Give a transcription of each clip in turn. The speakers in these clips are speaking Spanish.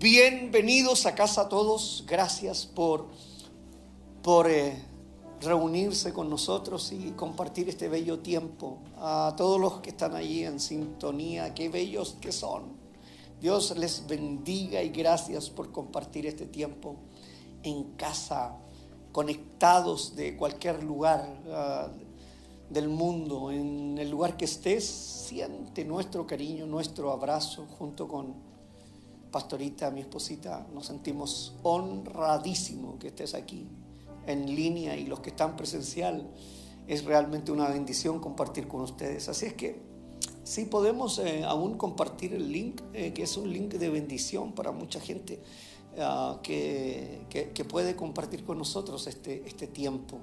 Bienvenidos a casa todos. Gracias por, por eh, reunirse con nosotros y compartir este bello tiempo. A todos los que están allí en sintonía, qué bellos que son. Dios les bendiga y gracias por compartir este tiempo en casa, conectados de cualquier lugar uh, del mundo, en el lugar que estés, siente nuestro cariño, nuestro abrazo junto con Pastorita, mi esposita. Nos sentimos honradísimos que estés aquí en línea y los que están presencial. Es realmente una bendición compartir con ustedes. Así es que Sí, podemos eh, aún compartir el link, eh, que es un link de bendición para mucha gente uh, que, que, puede compartir con nosotros este, este tiempo.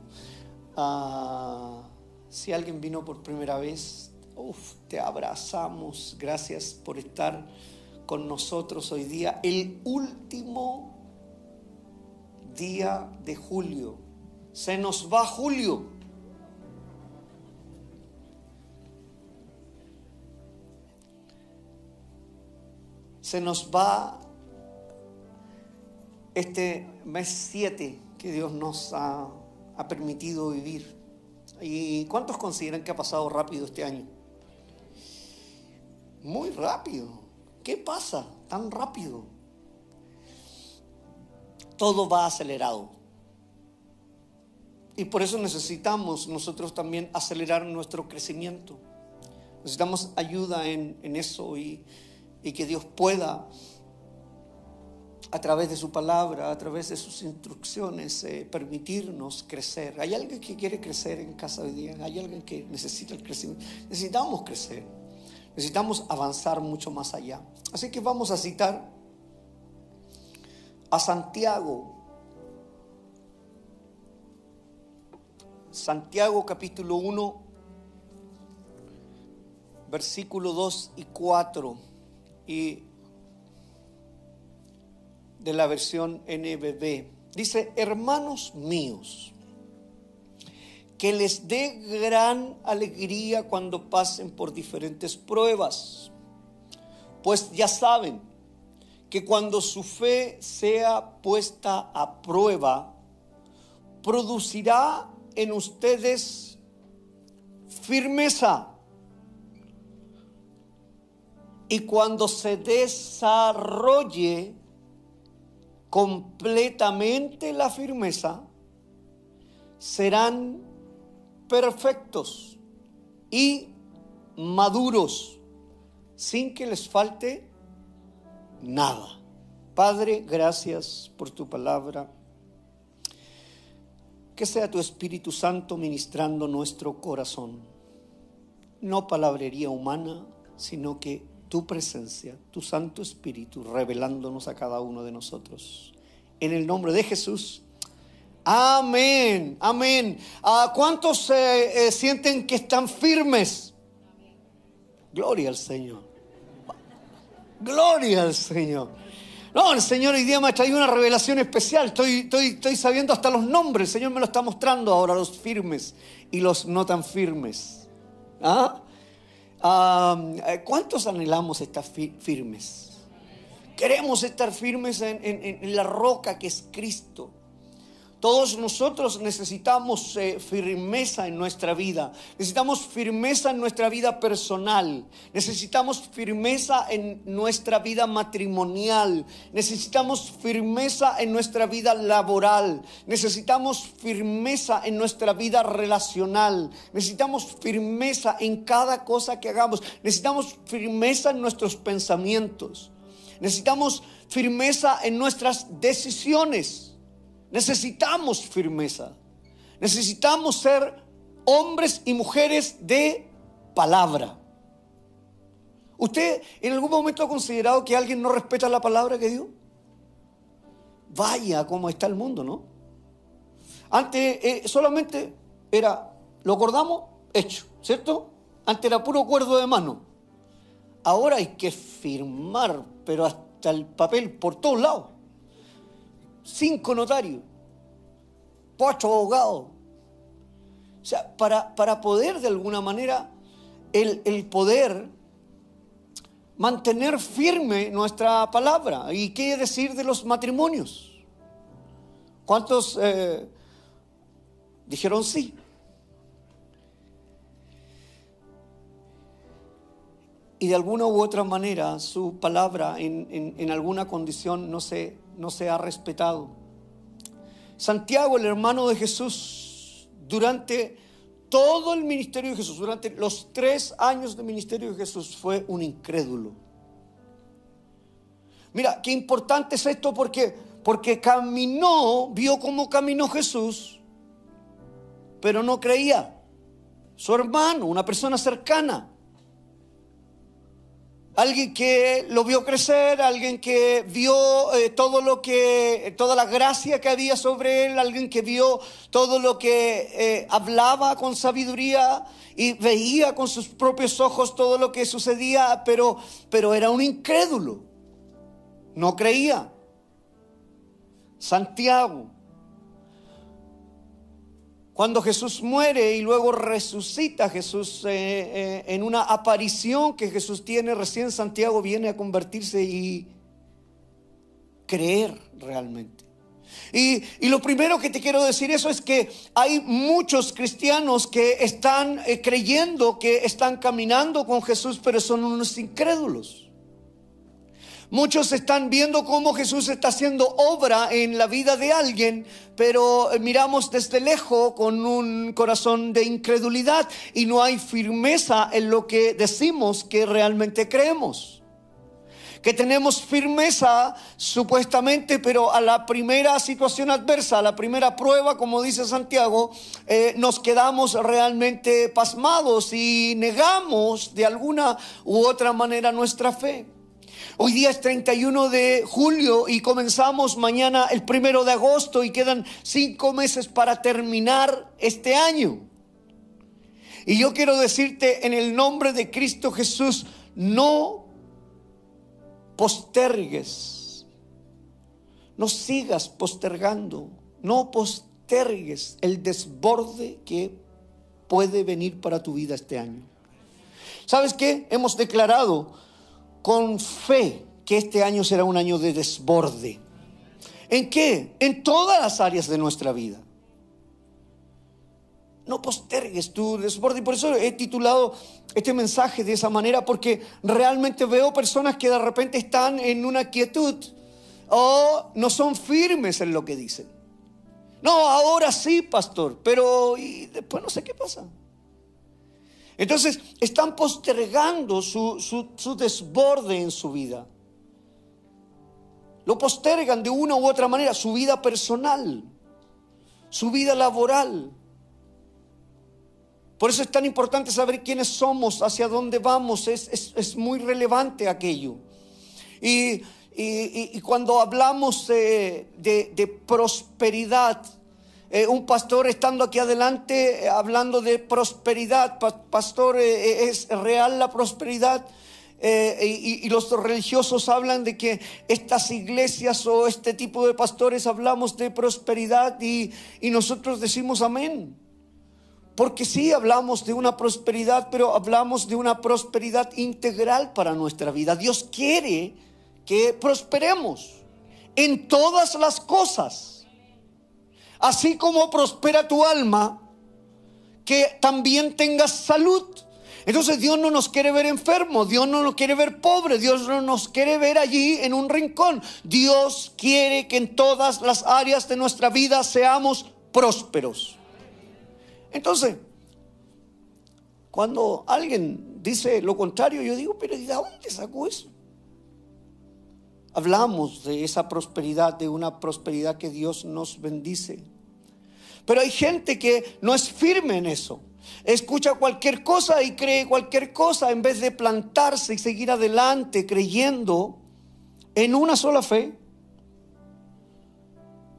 Uh, si alguien vino por primera vez, uf, te abrazamos. Gracias por estar con nosotros hoy día, el último día de julio. Se nos va julio. se nos va este mes 7 que Dios nos ha, ha, permitido vivir. ¿Y cuántos consideran que ha pasado rápido este año? Muy rápido. ¿Qué pasa tan rápido? Todo va acelerado. Y por eso necesitamos nosotros también acelerar nuestro crecimiento. Necesitamos ayuda en, eso y que Dios pueda, a través de su palabra, a través de sus instrucciones, eh, permitirnos crecer. ¿Hay alguien que quiere crecer en casa hoy día? ¿Hay alguien que necesita el crecimiento? Necesitamos crecer, necesitamos avanzar mucho más allá. Así que vamos a citar a Santiago. Santiago capítulo 1, versículo 2 y 4 y de la versión NBB. Dice, hermanos míos, que les dé gran alegría cuando pasen por diferentes pruebas, pues ya saben que cuando su fe sea puesta a prueba, producirá en ustedes firmeza. Y cuando se desarrolle completamente la firmeza, serán perfectos y maduros, sin que les falte nada. Padre, gracias por tu palabra. Que sea tu Espíritu Santo ministrando nuestro corazón. No palabrería humana, sino que tu presencia, tu Santo Espíritu, revelándonos a cada uno de nosotros. En el nombre de Jesús. Amén, amén. ¿A ¿Cuántos eh, eh, sienten que están firmes? Gloria al Señor. Gloria al Señor. No, el Señor hoy día me ha traído una revelación especial. Estoy, estoy, estoy sabiendo hasta los nombres. El Señor me lo está mostrando ahora, los firmes y los no tan firmes. ¿Ah? Eh, ¿Cuántos anhelamos estar firmes? Queremos estar firmes en la roca que es Cristo. Todos nosotros necesitamos eh, firmeza en nuestra vida. Necesitamos firmeza en nuestra vida personal. Necesitamos firmeza en nuestra vida matrimonial. Necesitamos firmeza en nuestra vida laboral. Necesitamos firmeza en nuestra vida relacional. Necesitamos firmeza en cada cosa que hagamos. Necesitamos firmeza en nuestros pensamientos. Necesitamos firmeza en nuestras decisiones. Necesitamos firmeza. Necesitamos ser hombres y mujeres de palabra. ¿Usted en algún momento ha considerado que alguien no respeta la palabra que dio? Vaya cómo está el mundo, ¿no? Antes eh, solamente era, lo acordamos, hecho, ¿cierto? Antes era puro acuerdo de mano. Ahora hay que firmar, pero hasta el papel por todos lados cinco notarios, ocho abogados. O sea, para, para poder de alguna manera, el, el poder mantener firme nuestra palabra. ¿Y qué decir de los matrimonios? ¿Cuántos eh, dijeron sí? Y de alguna u otra manera su palabra en, alguna condición no se, no se ha respetado. Santiago, el hermano de Jesús, durante todo el ministerio de Jesús, durante los tres años de ministerio de Jesús, fue un incrédulo. Mira, qué importante es esto porque, porque caminó, vio cómo caminó Jesús, pero no creía. Su hermano, una persona cercana, alguien que lo vio crecer, alguien que vio eh, todo lo que, toda la gracia que había sobre él, alguien que vio todo lo que eh, hablaba con sabiduría y veía con sus propios ojos todo lo que sucedía, pero, pero era un incrédulo, no creía. Santiago, cuando Jesús muere y luego resucita Jesús eh, eh, en una aparición que Jesús tiene, recién Santiago viene a convertirse y creer realmente. Y, y, lo primero que te quiero decir eso es que hay muchos cristianos que están eh, creyendo que están caminando con Jesús, pero son unos incrédulos. Muchos están viendo cómo Jesús está haciendo obra en la vida de alguien, pero eh, miramos desde lejos con un corazón de incredulidad y no hay firmeza en lo que decimos que realmente creemos. Que tenemos firmeza supuestamente, pero a la primera situación adversa, a la primera prueba, como dice Santiago, eh, nos quedamos realmente pasmados y negamos de alguna u otra manera nuestra fe. Hoy día es 31 de julio y comenzamos mañana el primero de agosto y quedan cinco meses para terminar este año. Y yo quiero decirte en el nombre de Cristo Jesús, no postergues, no sigas postergando, no postergues el desborde que puede venir para tu vida este año. ¿Sabes qué? Hemos declarado con fe que este año será un año de desborde. ¿En qué? En todas las áreas de nuestra vida. No postergues tu desborde. Y por eso he titulado este mensaje de esa manera, porque realmente veo personas que de repente están en una quietud o no son firmes en lo que dicen. No, ahora sí, pastor, pero después no sé qué pasa. Entonces están postergando su, desborde en su vida. Lo postergan de una u otra manera, su vida personal, su vida laboral. Por eso es tan importante saber quiénes somos, hacia dónde vamos, es, muy relevante aquello. Y, cuando hablamos de prosperidad, eh, un pastor estando aquí adelante eh, hablando de prosperidad. pastor, eh, ¿es real la prosperidad? y, los religiosos hablan de que estas iglesias o este tipo de pastores hablamos de prosperidad y, y nosotros decimos amén. Porque sí hablamos de una prosperidad, pero hablamos de una prosperidad integral para nuestra vida. Dios quiere que prosperemos en todas las cosas así como prospera tu alma, que también tengas salud. Entonces Dios no nos quiere ver enfermos, Dios no nos quiere ver pobres, Dios no nos quiere ver allí en un rincón. Dios quiere que en todas las áreas de nuestra vida seamos prósperos. Entonces, cuando alguien dice lo contrario, yo digo, pero ¿de dónde sacó eso? Hablamos de esa prosperidad, de una prosperidad que Dios nos bendice. Pero hay gente que no es firme en eso. Escucha cualquier cosa y cree cualquier cosa en vez de plantarse y seguir adelante creyendo en una sola fe,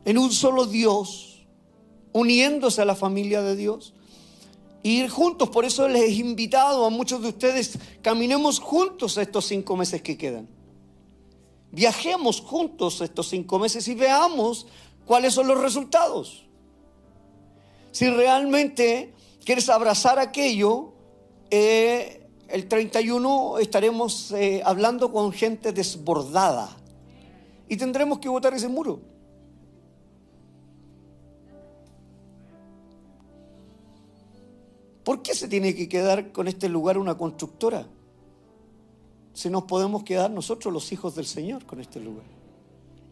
en un solo Dios, uniéndose a la familia de Dios. Ir juntos, por eso les he invitado a muchos de ustedes, caminemos juntos estos cinco meses que quedan. Viajemos juntos estos cinco meses y veamos cuáles son los resultados si realmente quieres abrazar aquello, eh, el 31 estaremos eh, hablando con gente desbordada y tendremos que votar ese muro. ¿Por qué se tiene que quedar con este lugar una constructora? Si nos podemos quedar nosotros los hijos del Señor con este lugar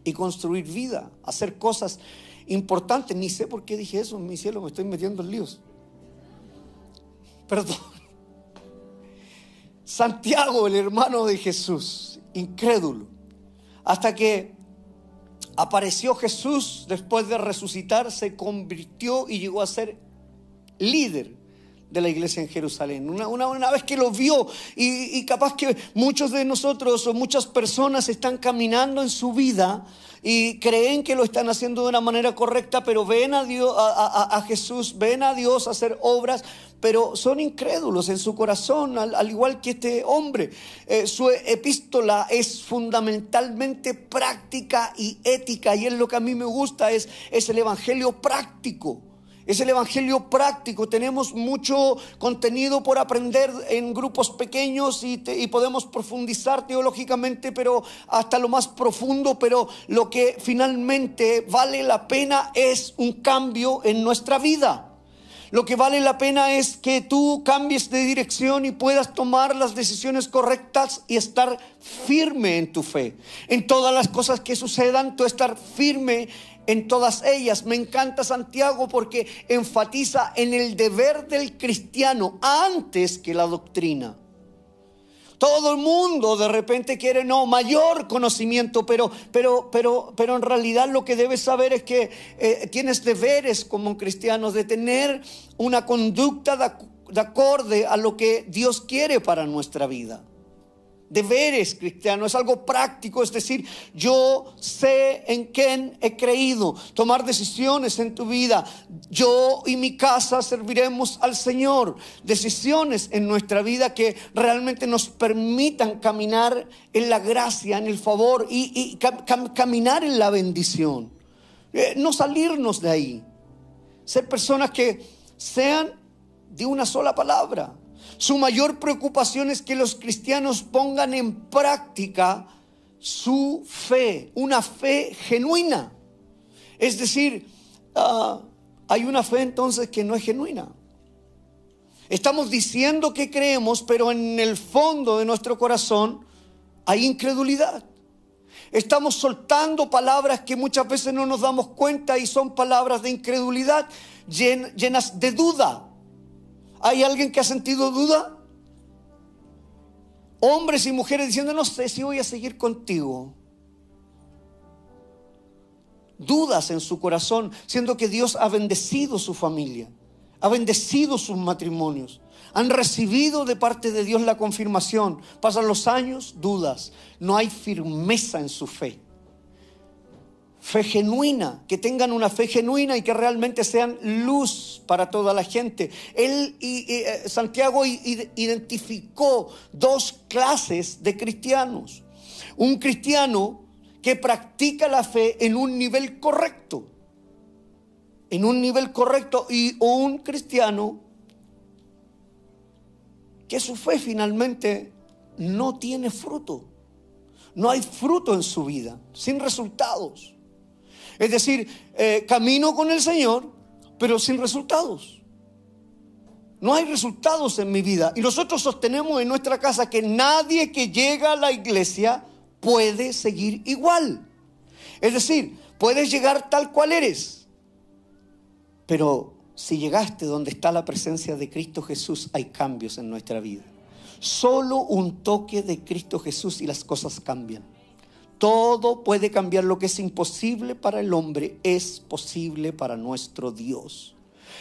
y construir vida, hacer cosas importantes. Ni sé por qué dije eso, mi cielo, me estoy metiendo en líos. Perdón. Santiago, el hermano de Jesús, incrédulo, hasta que apareció Jesús después de resucitar, se convirtió y llegó a ser líder de la iglesia en Jerusalén. Una, una, vez que lo vio y, y, capaz que muchos de nosotros o muchas personas están caminando en su vida y creen que lo están haciendo de una manera correcta, pero ven a, Dios, a, Jesús, ven a Dios hacer obras, pero son incrédulos en su corazón, al, igual que este hombre. Eh, su epístola es fundamentalmente práctica y ética, y es lo que a mí me gusta, es, es el evangelio práctico. Es el Evangelio práctico. Tenemos mucho contenido por aprender en grupos pequeños y, podemos profundizar teológicamente, pero hasta lo más profundo. Pero lo que finalmente vale la pena es un cambio en nuestra vida. Lo que vale la pena es que tú cambies de dirección y puedas tomar las decisiones correctas y estar firme en tu fe. En todas las cosas que sucedan, tú estar firme en todas ellas. Me encanta Santiago porque enfatiza en el deber del cristiano antes que la doctrina. Todo el mundo de repente quiere no mayor conocimiento, pero, pero, pero, pero en realidad lo que debes saber es que eh, tienes deberes como cristiano de tener una conducta de acorde a lo que Dios quiere para nuestra vida deberes cristianos, es algo práctico, es decir, yo sé en quién he creído, tomar decisiones en tu vida, yo y mi casa serviremos al Señor, decisiones en nuestra vida que realmente nos permitan caminar en la gracia, en el favor y, caminar en la bendición, eh, no salirnos de ahí, ser personas que sean de una sola palabra, su mayor preocupación es que los cristianos pongan en práctica su fe, una fe genuina. Es decir, ah, hay una fe entonces que no es genuina. Estamos diciendo que creemos, pero en el fondo de nuestro corazón hay incredulidad. Estamos soltando palabras que muchas veces no nos damos cuenta y son palabras de incredulidad llenas de duda. ¿Hay alguien que ha sentido duda? Hombres y mujeres diciendo, no sé si voy a seguir contigo. Dudas en su corazón, siendo que Dios ha bendecido su familia, ha bendecido sus matrimonios, han recibido de parte de Dios la confirmación. Pasan los años, dudas, no hay firmeza en su fe fe genuina, que tengan una fe genuina y que realmente sean luz para toda la gente. Él y, eh, Santiago identificó dos clases de cristianos. Un cristiano que practica la fe en un nivel correcto, en un nivel correcto, y un cristiano que su fe finalmente no tiene fruto. No hay fruto en su vida, sin resultados. Es decir, eh, camino con el Señor, pero sin resultados. No hay resultados en mi vida. Y nosotros sostenemos en nuestra casa que nadie que llega a la iglesia puede seguir igual. Es decir, puedes llegar tal cual eres. Pero si llegaste donde está la presencia de Cristo Jesús, hay cambios en nuestra vida. Solo un toque de Cristo Jesús y las cosas cambian. Todo puede cambiar. Lo que es imposible para el hombre es posible para nuestro Dios.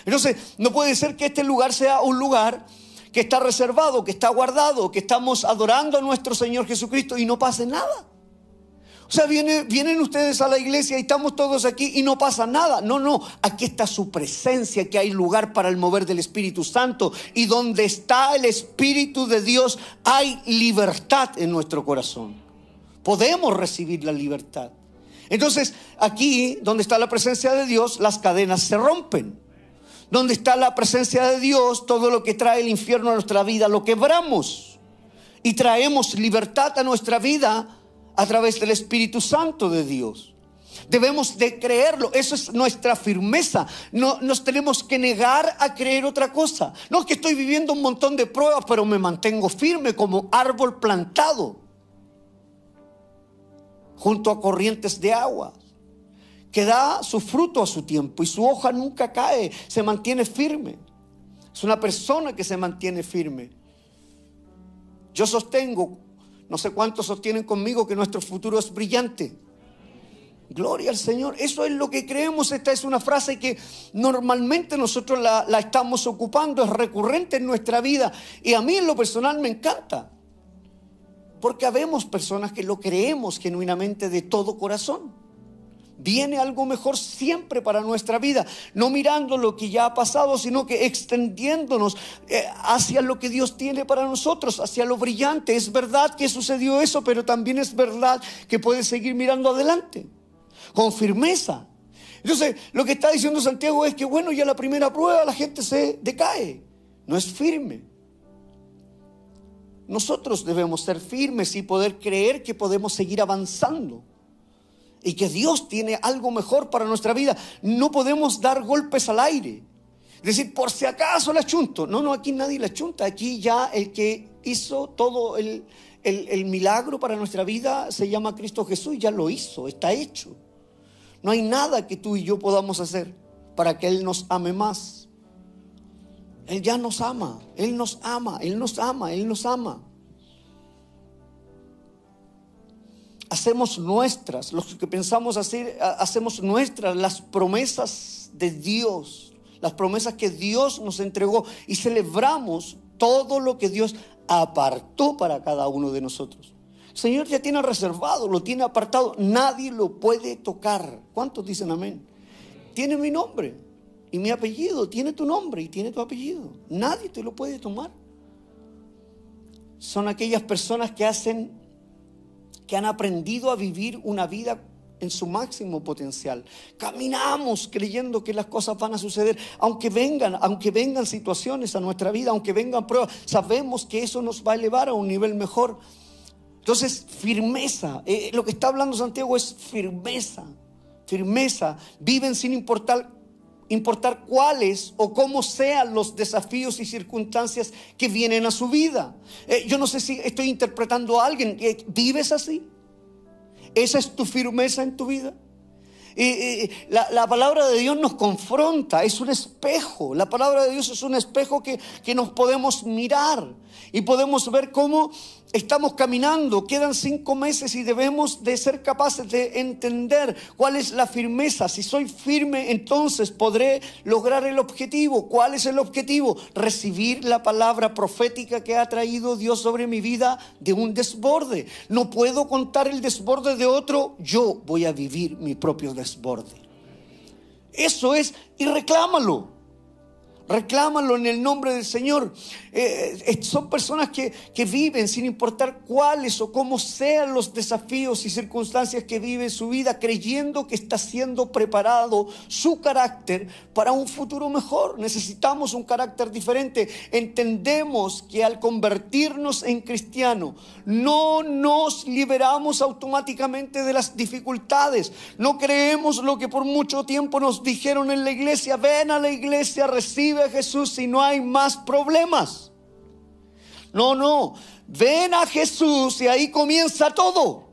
Entonces, no puede ser que este lugar sea un lugar que está reservado, que está guardado, que estamos adorando a nuestro Señor Jesucristo y no pase nada. O sea, vienen ustedes a la iglesia y estamos todos aquí y no pasa nada. No, no, aquí está su presencia, que hay lugar para el mover del Espíritu Santo. Y donde está el Espíritu de Dios hay libertad en nuestro corazón podemos recibir la libertad. Entonces, aquí donde está la presencia de Dios, las cadenas se rompen. donde está la presencia de Dios, todo lo que trae el infierno a nuestra vida lo quebramos y traemos libertad a nuestra vida a través del Espíritu Santo de Dios. Debemos de creerlo, eso es nuestra firmeza. No nos tenemos que negar a creer otra cosa. No es que estoy viviendo un montón de pruebas, pero me mantengo firme como árbol plantado junto a corrientes de agua, que da su fruto a su tiempo y su hoja nunca cae, se mantiene firme. Es una persona que se mantiene firme. Yo sostengo, no sé cuántos sostienen conmigo, que nuestro futuro es brillante. Gloria al Señor. Eso es lo que creemos. Esta es una frase que normalmente nosotros la, la, estamos ocupando, es recurrente en nuestra vida. Y a mí en lo personal me encanta. Porque habemos personas que lo creemos genuinamente de todo corazón. Viene algo mejor siempre para nuestra vida, no mirando lo que ya ha pasado, sino que extendiéndonos eh, hacia lo que Dios tiene para nosotros, hacia lo brillante. Es verdad que sucedió eso, pero también es verdad que puedes seguir mirando adelante con firmeza. Entonces, lo que está diciendo Santiago es que, bueno, ya la primera prueba la gente se decae, no es firme. Nosotros debemos ser firmes y poder creer que podemos seguir avanzando y que Dios tiene algo mejor para nuestra vida. No podemos dar golpes al aire. Decir, por si acaso la chunto. No, no, aquí nadie la chunta. Aquí ya el que hizo todo el, el milagro para nuestra vida se llama Cristo Jesús ya lo hizo, está hecho. No hay nada que tú y yo podamos hacer para que Él nos ame más. Él ya nos ama, Él nos ama, Él nos ama, Él nos ama. Hacemos nuestras, los que pensamos hacer, hacemos nuestras las promesas de Dios, las promesas que Dios nos entregó y celebramos todo lo que Dios apartó para cada uno de nosotros. Señor ya tiene reservado, lo tiene apartado, nadie lo puede tocar. ¿Cuántos dicen amén? Tiene mi nombre y mi apellido, tiene tu nombre y tiene tu apellido. Nadie te lo puede tomar. Son aquellas personas que hacen, que han aprendido a vivir una vida en su máximo potencial. Caminamos creyendo que las cosas van a suceder, aunque vengan, aunque vengan situaciones a nuestra vida, aunque vengan pruebas, sabemos que eso nos va a elevar a un nivel mejor. Entonces, firmeza. Eh, lo que está hablando Santiago es firmeza. Firmeza. Viven sin importar, importar cuáles o cómo sean los desafíos y circunstancias que vienen a su vida. Eh, yo no sé si estoy interpretando a alguien. Eh, ¿Vives así? ¿Esa es tu firmeza en tu vida? la, la, palabra de Dios nos confronta, es un espejo. La palabra de Dios es un espejo que, que nos podemos mirar y podemos ver cómo estamos caminando, quedan cinco meses y debemos de ser capaces de entender cuál es la firmeza. Si soy firme, entonces podré lograr el objetivo. ¿Cuál es el objetivo? Recibir la palabra profética que ha traído Dios sobre mi vida de un desborde. No puedo contar el desborde de otro, yo voy a vivir mi propio desborde. Eso es, y reclámalo. Reclámalo en el nombre del Señor. Eh, eh, son personas que, que, viven sin importar cuáles o cómo sean los desafíos y circunstancias que vive su vida, creyendo que está siendo preparado su carácter para un futuro mejor. Necesitamos un carácter diferente. Entendemos que al convertirnos en cristiano, no nos liberamos automáticamente de las dificultades. No creemos lo que por mucho tiempo nos dijeron en la iglesia. Ven a la iglesia, recibe a Jesús si no hay más problemas. No, no. Ven a Jesús y ahí comienza todo.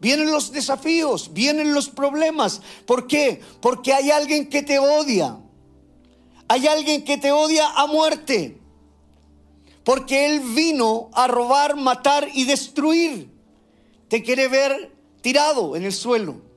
Vienen los desafíos, vienen los problemas. ¿Por qué? Porque hay alguien que te odia. Hay alguien que te odia a muerte. Porque Él vino a robar, matar y destruir. Te quiere ver tirado en el suelo.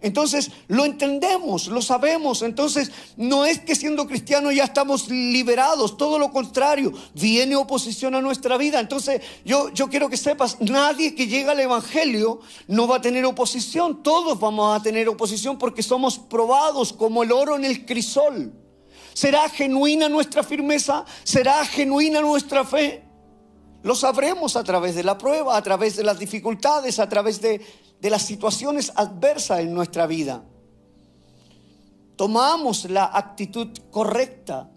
Entonces lo entendemos, lo sabemos. Entonces no es que siendo cristianos ya estamos liberados, todo lo contrario, viene oposición a nuestra vida. Entonces yo, yo quiero que sepas, nadie que llega al Evangelio no va a tener oposición, todos vamos a tener oposición porque somos probados como el oro en el crisol. ¿Será genuina nuestra firmeza? ¿Será genuina nuestra fe? Lo sabremos a través de la prueba, a través de las dificultades, a través de, de las situaciones adversas en nuestra vida. tomamos la actitud correcta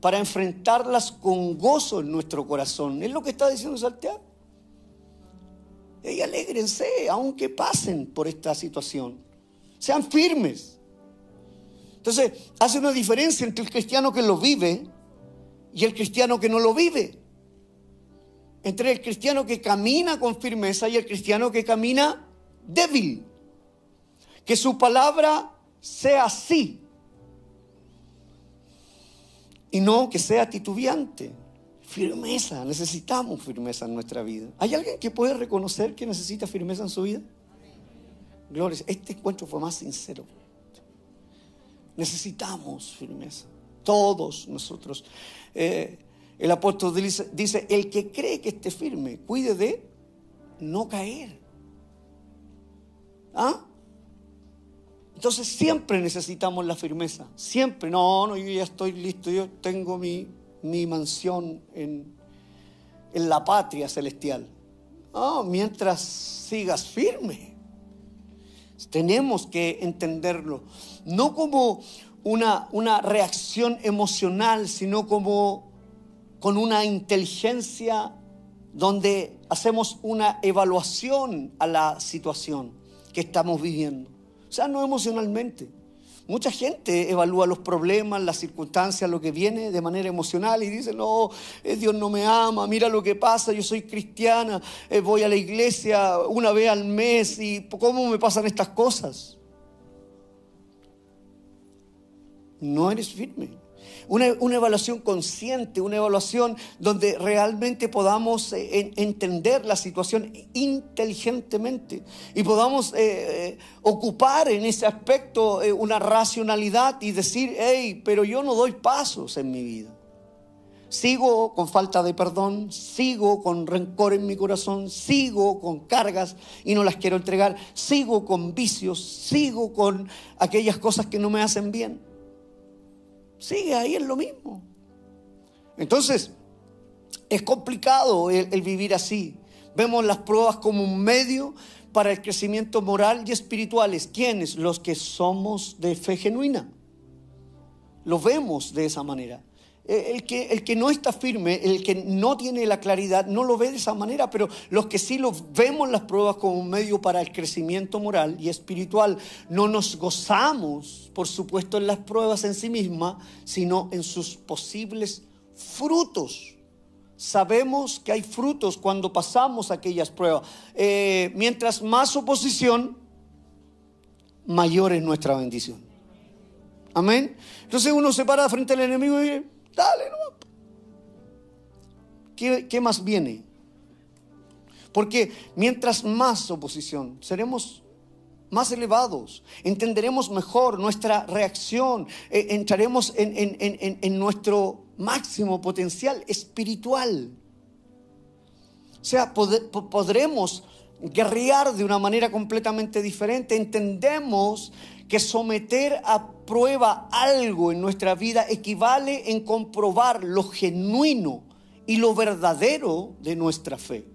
para enfrentarlas con gozo en nuestro corazón. Es lo que está diciendo Santiago. Y alégrense, aunque pasen por esta situación. Sean firmes. Entonces, hace una diferencia entre el cristiano que lo vive y el cristiano que no lo vive. Entre el cristiano que camina con firmeza y el cristiano que camina débil. Que su palabra sea sí y no que sea titubeante. Firmeza, necesitamos firmeza en nuestra vida. ¿Hay alguien que puede reconocer que necesita firmeza en su vida? Gloria, este encuentro fue más sincero. Necesitamos firmeza. Todos nosotros. Eh, el apóstol dice, dice, el que cree que esté firme, cuide de no caer. ¿Ah? Entonces siempre necesitamos la firmeza, siempre. No, no, yo ya estoy listo, yo tengo mi, mansión en, en, la patria celestial. Mientras sigas firme. Tenemos que entenderlo, no como una, una reacción emocional, sino como con una inteligencia donde hacemos una evaluación a la situación que estamos viviendo. O sea, no emocionalmente. Mucha gente evalúa los problemas, las circunstancias, lo que viene de manera emocional y dice, no, eh, Dios no me ama, mira lo que pasa, yo soy cristiana, eh, voy a la iglesia una vez al mes y ¿cómo me pasan estas cosas? No eres firme. Una, evaluación consciente, una evaluación donde realmente podamos eh, entender la situación inteligentemente y podamos eh, eh, ocupar en ese aspecto una racionalidad y decir, hey, pero yo no doy pasos en mi vida. Sigo con falta de perdón, sigo con rencor en mi corazón, sigo con cargas y no las quiero entregar, sigo con vicios, sigo con aquellas cosas que no me hacen bien sigue ahí en lo mismo. Entonces, es complicado el, vivir así. Vemos las pruebas como un medio para el crecimiento moral y espiritual. ¿Quiénes? Los que somos de fe genuina. Lo vemos de esa manera. Eh, el que, el que no está firme, el que no tiene la claridad, no lo ve de esa manera, pero los que sí lo vemos las pruebas como un medio para el crecimiento moral y espiritual, no nos gozamos, por supuesto, en las pruebas en sí mismas, sino en sus posibles frutos. Sabemos que hay frutos cuando pasamos aquellas pruebas. Eh, mientras más oposición, mayor es nuestra bendición. Amén. Entonces uno se para frente al enemigo y Dale. ¿Qué, más viene? Porque mientras más oposición, seremos más elevados, entenderemos mejor nuestra reacción, eh, entraremos en, nuestro máximo potencial espiritual. O sea, podremos guerrear de una manera completamente diferente. Entendemos que someter a prueba algo en nuestra vida equivale en comprobar lo genuino y lo verdadero de nuestra fe.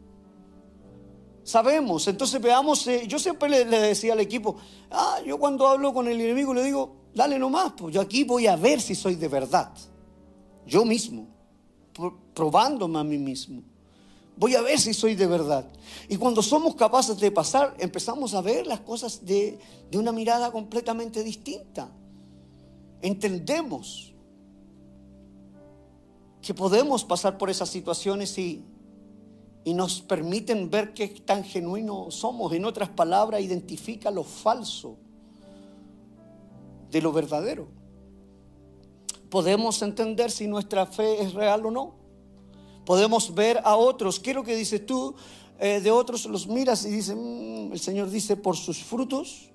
Sabemos, entonces veamos, eh, yo siempre le, decía al equipo, ah, yo cuando hablo con el enemigo le digo, dale nomás, pues yo aquí voy a ver si soy de verdad, yo mismo, probándome a mí mismo. Voy a ver si soy de verdad. Y cuando somos capaces de pasar, empezamos a ver las cosas de, una mirada completamente distinta. Entendemos que podemos pasar por esas situaciones y, y nos permiten ver qué tan genuino somos. En otras palabras, identifica lo falso de lo verdadero. Podemos entender si nuestra fe es real o no. Podemos ver a otros. ¿Qué es lo que dices tú? Eh, de otros los miras y dices, mm", el Señor dice, por sus frutos.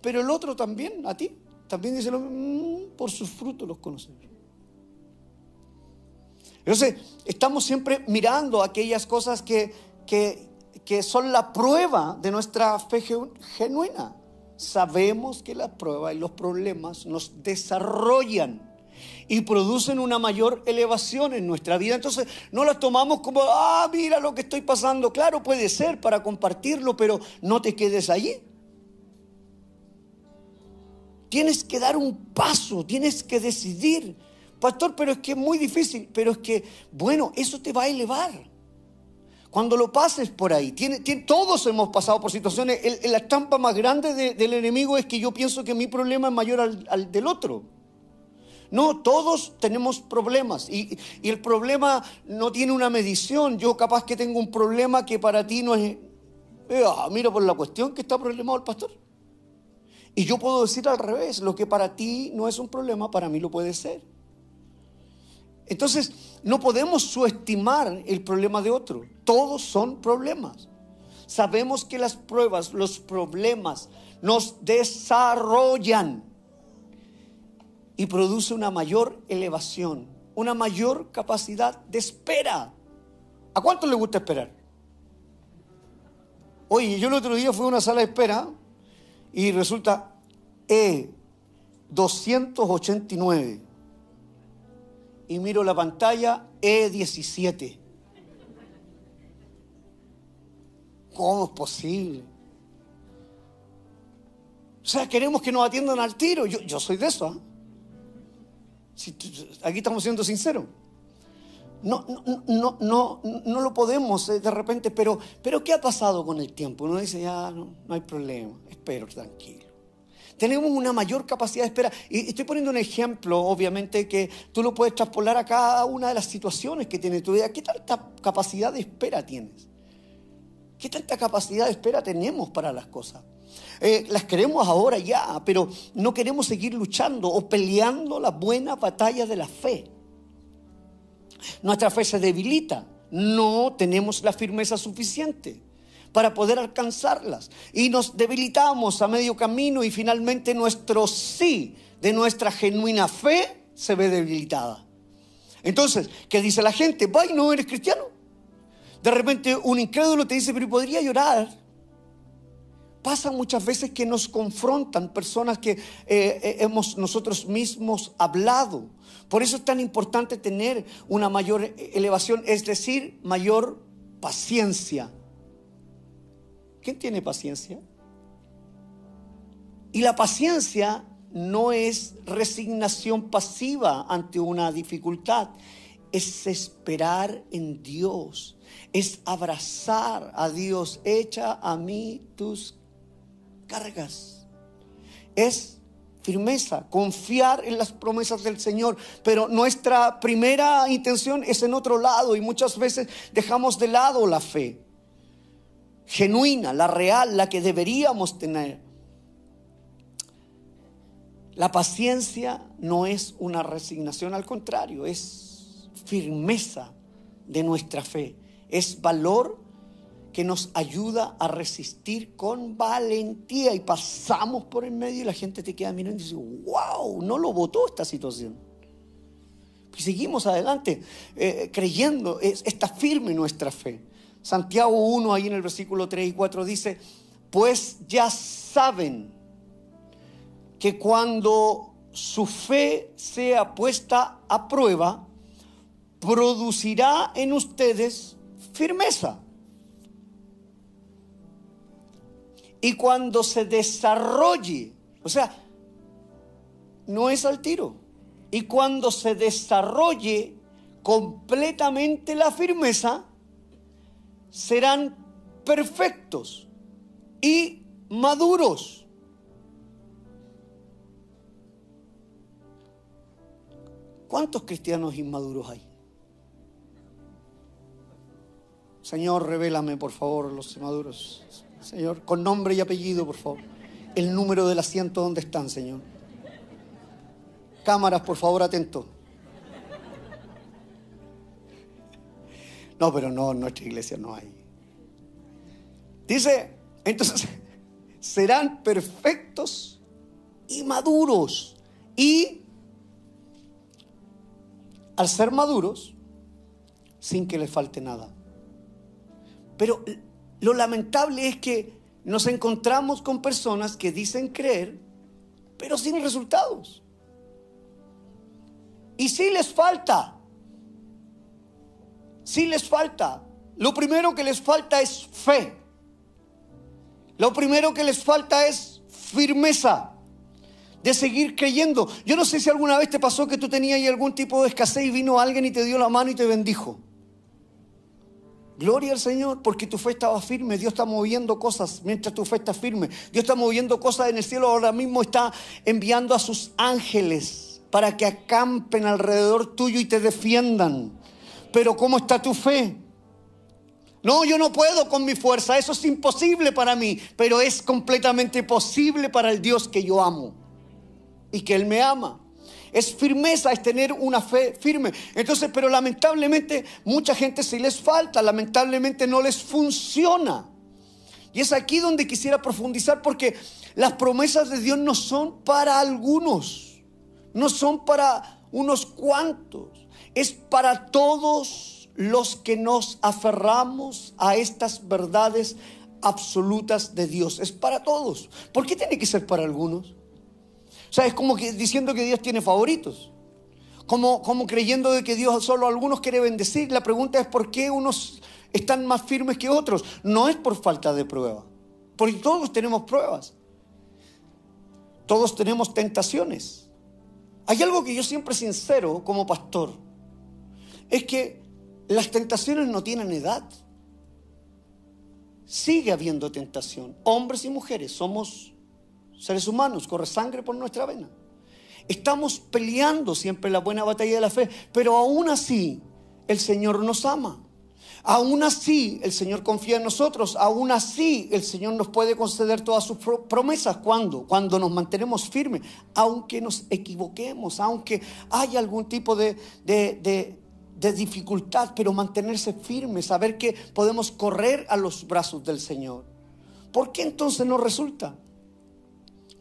Pero el otro también, a ti, también dice, mm, por sus frutos los conoces. Entonces, estamos siempre mirando aquellas cosas que, que, que son la prueba de nuestra fe genuina. Sabemos que la prueba y los problemas nos desarrollan y producen una mayor elevación en nuestra vida. Entonces no las tomamos como, ah, mira lo que estoy pasando. Claro, puede ser para compartirlo, pero no te quedes allí. tienes que dar un paso, tienes que decidir. Pastor, pero es que es muy difícil, pero es que, bueno, eso te va a elevar. Cuando lo pases por ahí, todos hemos pasado por situaciones, la estampa más grande del enemigo es que yo pienso que mi problema es mayor al, del otro. No, todos tenemos problemas y, el problema no tiene una medición. Yo capaz que tengo un problema que para ti no es... Eh, ah, mira por la cuestión que está problemado el pastor. Y yo puedo decir al revés, lo que para ti no es un problema, para mí lo puede ser. Entonces, no podemos subestimar el problema de otro. Todos son problemas. Sabemos que las pruebas, los problemas nos desarrollan y produce una mayor elevación, una mayor capacidad de espera. ¿A cuánto le gusta esperar? Oye, yo el otro día fui a una sala de espera y resulta E289 y miro la pantalla E17. ¿Cómo es posible? O sea, queremos que nos atiendan al tiro. Yo, soy de eso. Aquí estamos siendo sinceros. No, no, no, no, no lo podemos eh, de repente, pero, pero ¿qué ha pasado con el tiempo? Uno dice, ya no, no hay problema, espero, tranquilo tenemos una mayor capacidad de espera. Y estoy poniendo un ejemplo, obviamente, que tú lo puedes traspolar a cada una de las situaciones que tiene tu vida. ¿Qué tanta capacidad de espera tienes? ¿Qué tanta capacidad de espera tenemos para las cosas? Eh, las queremos ahora ya, pero no queremos seguir luchando o peleando la buena batalla de la fe. Nuestra fe se debilita, no tenemos la firmeza suficiente para poder alcanzarlas. Y nos debilitamos a medio camino y finalmente nuestro sí de nuestra genuina fe se ve debilitada. Entonces, ¿qué dice la gente? Vaya, no eres cristiano. De repente un incrédulo te dice, pero podría llorar. Pasa muchas veces que nos confrontan personas que eh, eh, hemos nosotros mismos hablado. Por eso es tan importante tener una mayor elevación, es decir, mayor paciencia ¿Quién tiene paciencia? Y la paciencia no es resignación pasiva ante una dificultad, es esperar en Dios, es abrazar a Dios, echa a mí tus cargas. Es firmeza, confiar en las promesas del Señor, pero nuestra primera intención es en otro lado y muchas veces dejamos de lado la fe genuina, la real, la que deberíamos tener. La paciencia no es una resignación, al contrario, es firmeza de nuestra fe, es valor que nos ayuda a resistir con valentía y pasamos por el medio y la gente te queda mirando y dice, wow, no lo votó esta situación. Y seguimos adelante eh, creyendo, está firme nuestra fe. Santiago 1, ahí en el versículo 3 y 4 dice, pues ya saben que cuando su fe sea puesta a prueba, producirá en ustedes firmeza. Y cuando se desarrolle, o sea, no es al tiro, y cuando se desarrolle completamente la firmeza, serán perfectos y maduros. ¿Cuántos cristianos inmaduros hay? Señor, revélame, por favor, los inmaduros. Señor, con nombre y apellido, por favor. El número del asiento donde están, Señor. Cámaras, por favor, atento. No, pero no, en nuestra iglesia no hay. Dice, entonces, serán perfectos y maduros. Y al ser maduros, sin que les falte nada. Pero lo lamentable es que nos encontramos con personas que dicen creer, pero sin resultados. Y si les falta sí les falta. Lo primero que les falta es fe. Lo primero que les falta es firmeza. de seguir creyendo. Yo no sé si alguna vez te pasó que tú tenías ahí algún tipo de escasez y vino alguien y te dio la mano y te bendijo. Gloria al Señor, porque tu fe estaba firme. Dios está moviendo cosas mientras tu fe está firme. Dios está moviendo cosas en el cielo. Ahora mismo está enviando a sus ángeles para que acampen alrededor tuyo y te defiendan. Pero ¿cómo está tu fe? No, yo no puedo con mi fuerza. Eso es imposible para mí. Pero es completamente posible para el Dios que yo amo y que Él me ama. Es firmeza, es tener una fe firme. Entonces, pero lamentablemente mucha gente se les falta, lamentablemente no les funciona. Y es aquí donde quisiera profundizar porque las promesas de Dios no son para algunos, no son para unos cuantos, es para todos los que nos aferramos a estas verdades absolutas de Dios. Es para todos. ¿Por qué tiene que ser para algunos? O sea, es como que diciendo que Dios tiene favoritos. Como, como creyendo de que Dios solo a algunos quiere bendecir. La pregunta es por qué unos están más firmes que otros. No es por falta de prueba. Porque todos tenemos pruebas. Todos tenemos tentaciones. Hay algo que yo siempre sincero como pastor. Es que las tentaciones no tienen edad. Sigue habiendo tentación. Hombres y mujeres somos seres humanos, corre sangre por nuestra vena. Estamos peleando siempre la buena batalla de la fe, pero aún así el Señor nos ama. Aún así el Señor confía en nosotros. Aún así el Señor nos puede conceder todas sus promesas. ¿Cuándo? Cuando nos mantenemos firmes. Aunque nos equivoquemos, aunque haya algún tipo de, de, de dificultad, pero mantenerse firmes, saber que podemos correr a los brazos del Señor. ¿Por qué entonces no resulta?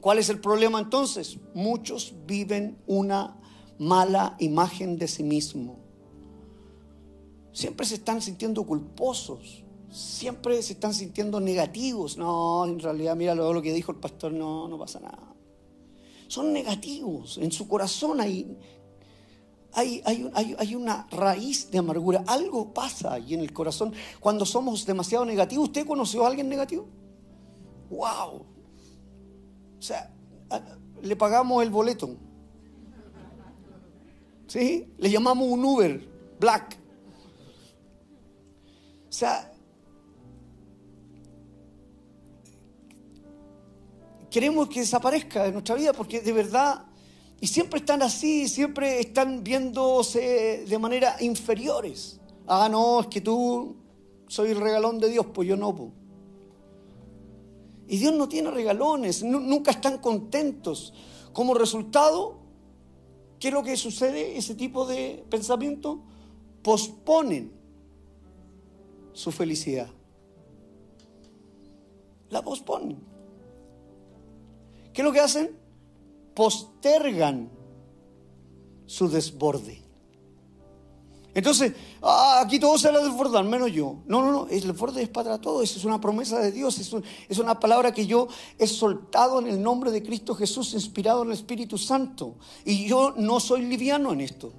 ¿Cuál es el problema entonces? Muchos viven una mala imagen de sí mismo. Siempre se están sintiendo culposos, siempre se están sintiendo negativos. No, en realidad, mira lo, que dijo el pastor, no, no pasa nada. Son negativos, en su corazón hay, hay, hay, hay, una raíz de amargura. Algo pasa ahí en el corazón cuando somos demasiado negativos. ¿Usted conoció a alguien negativo? ¡Wow! O sea, le pagamos el boleto. ¿Sí? Le llamamos un Uber, Black. O sea, queremos que desaparezca de nuestra vida porque de verdad, y siempre están así, siempre están viéndose de manera inferiores. Ah, no, es que tú soy el regalón de Dios, pues yo no. Pues. Y Dios no tiene regalones, nunca están contentos. Como resultado, ¿qué es lo que sucede? Ese tipo de pensamiento posponen su felicidad. La posponen. ¿Qué es lo que hacen? Postergan su desborde. Entonces, ah, aquí todos se la desbordan, menos yo. No, no, no, el desborde es para todos, es una promesa de Dios, es, es una palabra que yo he soltado en el nombre de Cristo Jesús, inspirado en el Espíritu Santo. Y yo no soy liviano en esto.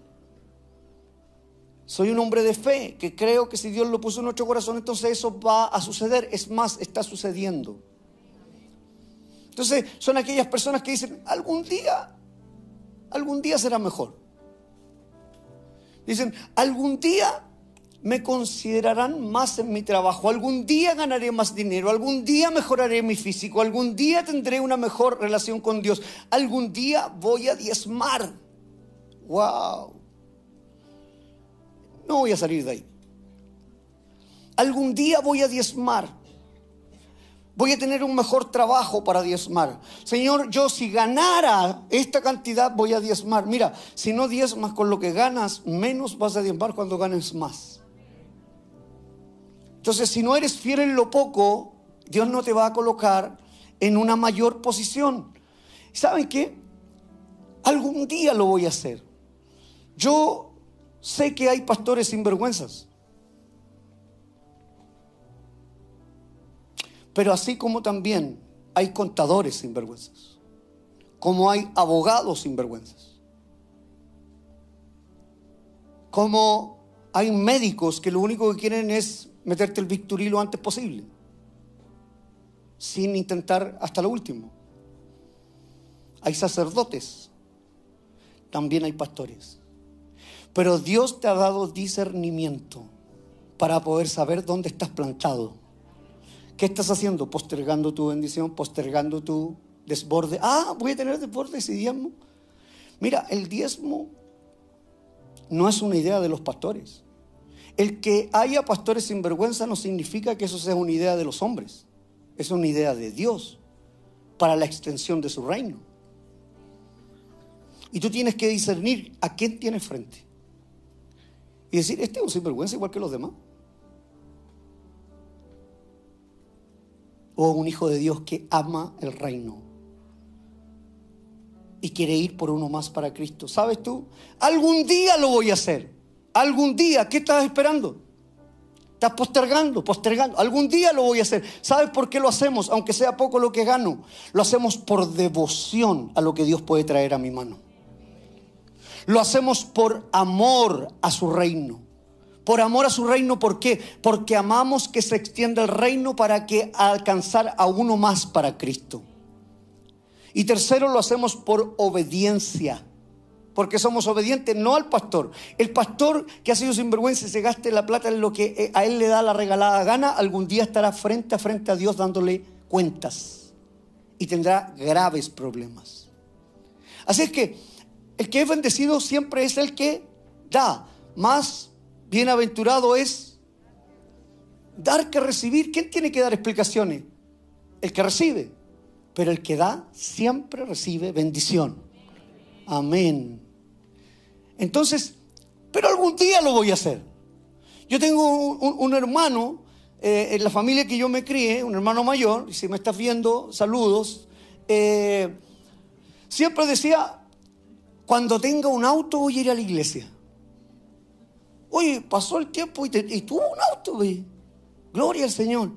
Soy un hombre de fe que creo que si Dios lo puso en nuestro corazón, entonces eso va a suceder. Es más, está sucediendo. Entonces, son aquellas personas que dicen, algún día, algún día será mejor. Dicen, algún día me considerarán más en mi trabajo, algún día ganaré más dinero, algún día mejoraré mi físico, algún día tendré una mejor relación con Dios, algún día voy a diezmar. ¡Wow! No voy a salir de ahí. Algún día voy a diezmar. Voy a tener un mejor trabajo para diezmar. Señor, yo si ganara esta cantidad voy a diezmar. Mira, si no diezmas con lo que ganas, menos vas a diezmar cuando ganes más. Entonces, si no eres fiel en lo poco, Dios no te va a colocar en una mayor posición. ¿Saben qué? Algún día lo voy a hacer. Yo sé que hay pastores sinvergüenzas. Pero así como también hay contadores sinvergüenzas, como hay abogados sinvergüenzas, como hay médicos que lo único que quieren es meterte el bisturí lo antes posible, sin intentar hasta lo último. hay sacerdotes, también hay pastores. Pero Dios te ha dado discernimiento para poder saber dónde estás plantado. ¿Qué estás haciendo? Postergando tu bendición, postergando tu desborde. Ah, voy a tener desbordes y diezmo. Mira, el diezmo no es una idea de los pastores. El que haya pastores sin vergüenza no significa que eso sea una idea de los hombres. Es una idea de Dios para la extensión de su reino. Y tú tienes que discernir a quién tienes frente. Y decir, este es un sinvergüenza igual que los demás. O un hijo de Dios que ama el reino y quiere ir por uno más para Cristo. ¿Sabes tú? Algún día lo voy a hacer. Algún día. ¿Qué estás esperando? Estás postergando, postergando. Algún día lo voy a hacer. ¿Sabes por qué lo hacemos? Aunque sea poco lo que gano. Lo hacemos por devoción a lo que Dios puede traer a mi mano. Lo hacemos por amor a su reino. Por amor a su reino, ¿por qué? Porque amamos que se extienda el reino para que alcanzar a uno más para Cristo. Y tercero, lo hacemos por obediencia. Porque somos obedientes no al pastor. El pastor que ha sido sinvergüenza y se gaste la plata en lo que eh, a él le da la regalada gana, algún día estará frente a frente a Dios dándole cuentas. Y tendrá graves problemas. Así es que el que es bendecido siempre es el que da. Más bienaventurado es dar que recibir. ¿Quién tiene que dar explicaciones? El que recibe. Pero el que da siempre recibe bendición. Amén. Entonces, pero algún día lo voy a hacer. Yo tengo un, hermano eh, en la familia que yo me crié, un hermano mayor, y si me estás viendo, saludos. Eh, siempre decía, cuando tenga un auto voy a ir a la iglesia. Oye, pasó el tiempo y, tuvo un auto, Gloria al Señor.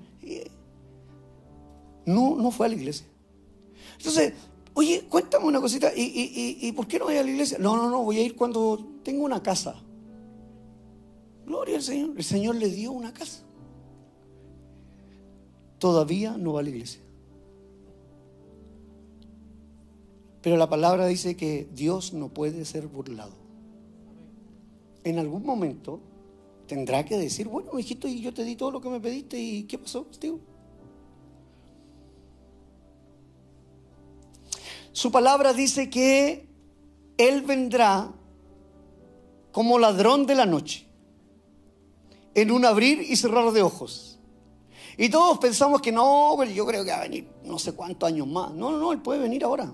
No, no fue a la iglesia. Entonces, oye, cuéntame una cosita, ¿y, por qué no voy a la iglesia? No, no, no, voy a ir cuando tengo una casa. Gloria al Señor. El Señor le dio una casa. Todavía no va a la iglesia. Pero la palabra dice que Dios no puede ser burlado. En algún momento tendrá que decir, bueno, hijito, y yo te di todo lo que me pediste, ¿y qué pasó, tío? Su palabra dice que Él vendrá como ladrón de la noche, en un abrir y cerrar de ojos. Y todos pensamos que no, yo creo que va a venir no sé cuántos años más. No, no, no, Él puede venir ahora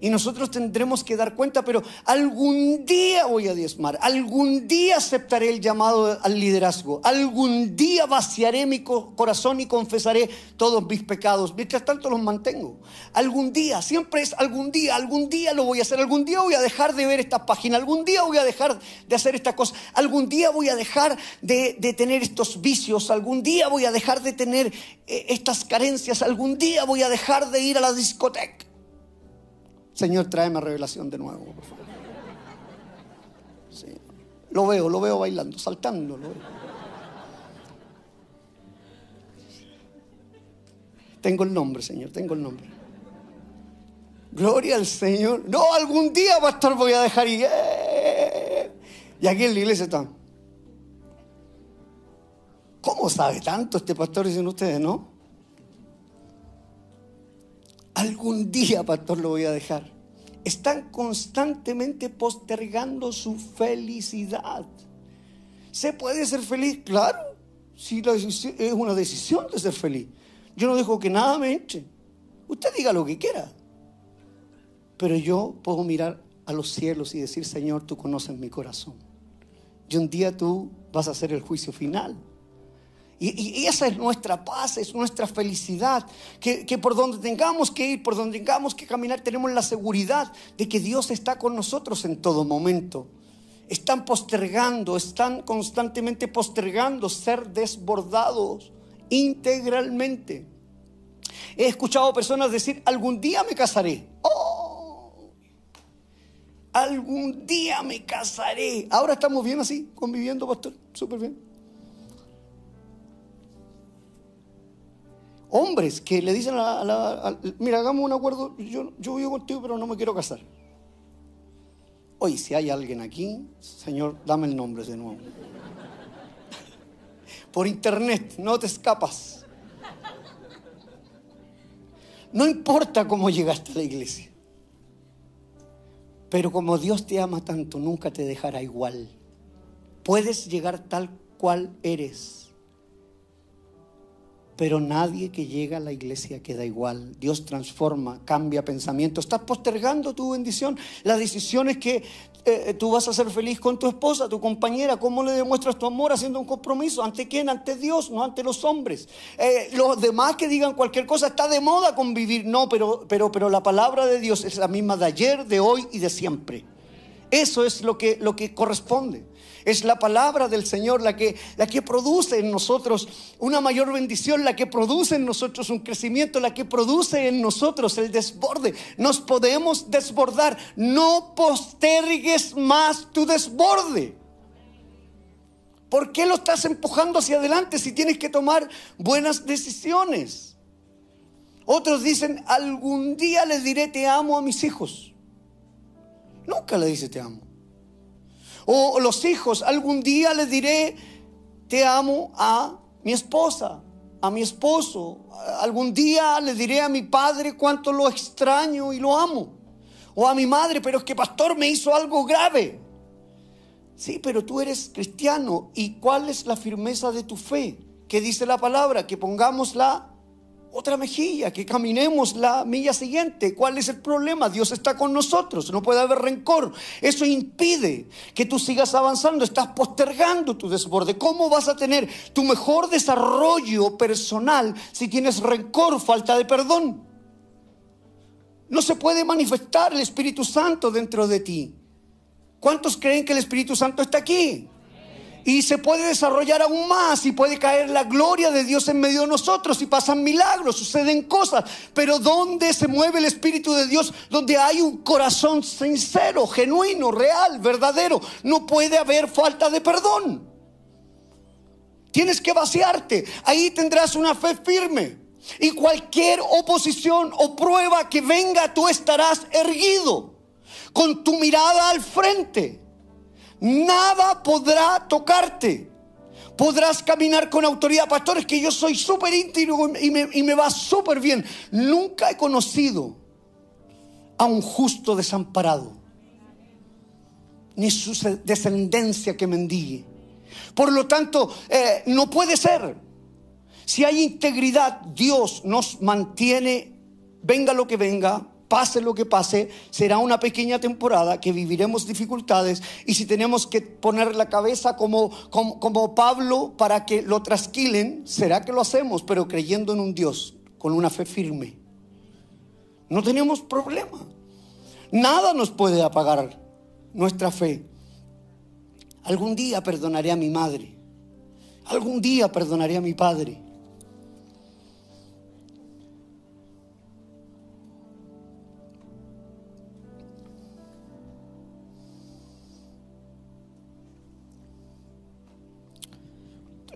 y nosotros tendremos que dar cuenta, pero algún día voy a diezmar, algún día aceptaré el llamado al liderazgo, algún día vaciaré mi corazón y confesaré todos mis pecados, mientras tanto los mantengo. Algún día, siempre es algún día, algún día lo voy a hacer, algún día voy a dejar de ver esta página, algún día voy a dejar de hacer esta cosa, algún día voy a dejar de, tener estos vicios, algún día voy a dejar de tener eh, estas carencias, algún día voy a dejar de ir a la discoteca. Señor, tráeme revelación de nuevo, por favor. Lo veo, lo veo bailando, saltando. Tengo el nombre, Señor, tengo el nombre. Gloria al Señor. No, algún día, pastor, voy a dejar y... ¡eh! Y aquí en la iglesia está. ¿Cómo sabe tanto este pastor? Dicen ustedes, ¿no? Algún día, pastor, lo voy a dejar. Están constantemente postergando su felicidad. ¿Se puede ser feliz? Claro, si es una decisión de ser feliz. Yo no dejo que nada me eche. Usted diga lo que quiera. Pero yo puedo mirar a los cielos y decir, Señor, tú conoces mi corazón. Y un día tú vas a hacer el juicio final. Y, esa es nuestra paz, es nuestra felicidad. Que, que, por donde tengamos que ir, por donde tengamos que caminar, tenemos la seguridad de que Dios está con nosotros en todo momento. Están postergando, están constantemente postergando ser desbordados integralmente. He escuchado personas decir, algún día me casaré. Oh, algún día me casaré. Ahora estamos bien así, conviviendo, pastor. Súper bien. Hombres que le dicen a la, mira, hagamos un acuerdo, yo, yo vivo contigo, pero no me quiero casar. Oye, si hay alguien aquí, Señor, dame el nombre de nuevo. Por internet, no te escapas. No importa cómo llegaste a la iglesia. Pero como Dios te ama tanto, nunca te dejará igual. Puedes llegar tal cual eres pero nadie que llega a la iglesia queda igual. Dios transforma, cambia pensamiento. Estás postergando tu bendición. La decisión es que eh, tú vas a ser feliz con tu esposa, tu compañera. ¿Cómo le demuestras tu amor haciendo un compromiso? ¿Ante quién? Ante Dios, no ante los hombres. Eh, los demás que digan cualquier cosa, está de moda convivir. No, pero, pero, pero la palabra de Dios es la misma de ayer, de hoy y de siempre. Eso es lo que, lo que corresponde. Es la palabra del Señor la que, la que produce en nosotros una mayor bendición, la que produce en nosotros un crecimiento, la que produce en nosotros el desborde. Nos podemos desbordar. No postergues más tu desborde. ¿Por qué lo estás empujando hacia adelante si tienes que tomar buenas decisiones? Otros dicen, algún día les diré te amo a mis hijos. Nunca le dice te amo. O los hijos, algún día les diré, te amo a mi esposa, a mi esposo. Algún día les diré a mi padre cuánto lo extraño y lo amo. O a mi madre, pero es que pastor me hizo algo grave. Sí, pero tú eres cristiano. ¿Y cuál es la firmeza de tu fe? ¿Qué dice la palabra? Que pongamos la otra mejilla, que caminemos la milla siguiente. ¿Cuál es el problema? Dios está con nosotros, no puede haber rencor. Eso impide que tú sigas avanzando, estás postergando tu desborde. ¿Cómo vas a tener tu mejor desarrollo personal si tienes rencor, falta de perdón? No se puede manifestar el Espíritu Santo dentro de ti. ¿Cuántos creen que el Espíritu Santo está aquí? Y se puede desarrollar aún más y puede caer la gloria de Dios en medio de nosotros y pasan milagros, suceden cosas. Pero ¿dónde se mueve el Espíritu de Dios? Donde hay un corazón sincero, genuino, real, verdadero. No puede haber falta de perdón. Tienes que vaciarte. Ahí tendrás una fe firme. Y cualquier oposición o prueba que venga, tú estarás erguido, con tu mirada al frente nada podrá tocarte. Podrás caminar con autoridad. Pastores, que yo soy súper íntimo y me, va súper bien. Nunca he conocido a un justo desamparado, ni su descendencia que mendigue. Por lo tanto, eh, no puede ser. Si hay integridad, Dios nos mantiene, venga lo que venga, pase lo que pase, será una pequeña temporada que viviremos dificultades y si tenemos que poner la cabeza como, como, Pablo para que lo trasquilen, será que lo hacemos, pero creyendo en un Dios, con una fe firme. No tenemos problema. Nada nos puede apagar nuestra fe. Algún día perdonaré a mi madre. Algún día perdonaré a mi padre.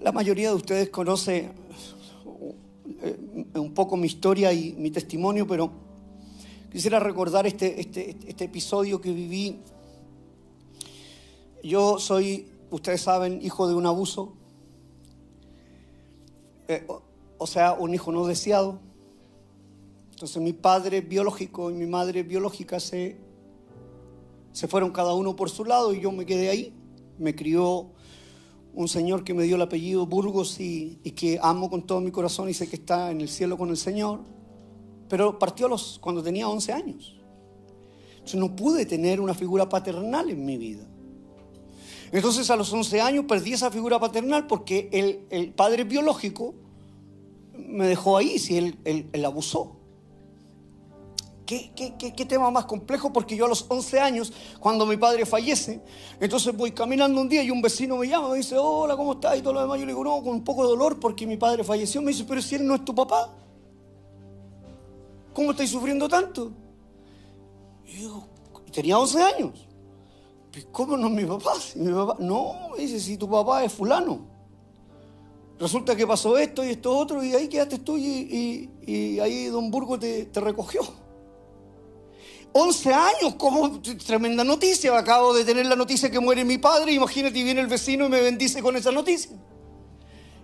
La mayoría de ustedes conoce eh, un poco mi historia y mi testimonio, pero quisiera recordar este, este, este episodio que viví. Yo soy, ustedes saben, hijo de un abuso, eh, o, sea, un hijo no deseado. Entonces mi padre biológico y mi madre biológica se, se fueron cada uno por su lado y yo me quedé ahí. Me crió un señor que me dio el apellido Burgos y, que amo con todo mi corazón y sé que está en el cielo con el Señor, pero partió los, cuando tenía 11 años. Entonces no pude tener una figura paternal en mi vida. Entonces a los 11 años perdí esa figura paternal porque el, padre biológico me dejó ahí, si él, él abusó. ¿Qué, tema más complejo? Porque yo a los 11 años, cuando mi padre fallece, entonces voy caminando un día y un vecino me llama, me dice, hola, ¿cómo estás? Y todo lo demás. Yo le digo, no, con un poco de dolor porque mi padre falleció. Me dice, pero si él no es tu papá, ¿cómo estáis sufriendo tanto? Y digo, tenía 11 años. ¿Cómo no es mi papá? No, me dice, si tu papá es fulano. resulta que pasó esto y esto otro, y ahí quedaste tú y, ahí Don Burgo te recogió. 11 años, como tremenda noticia. Acabo de tener la noticia que muere mi padre. Imagínate, viene el vecino y me bendice con esa noticia.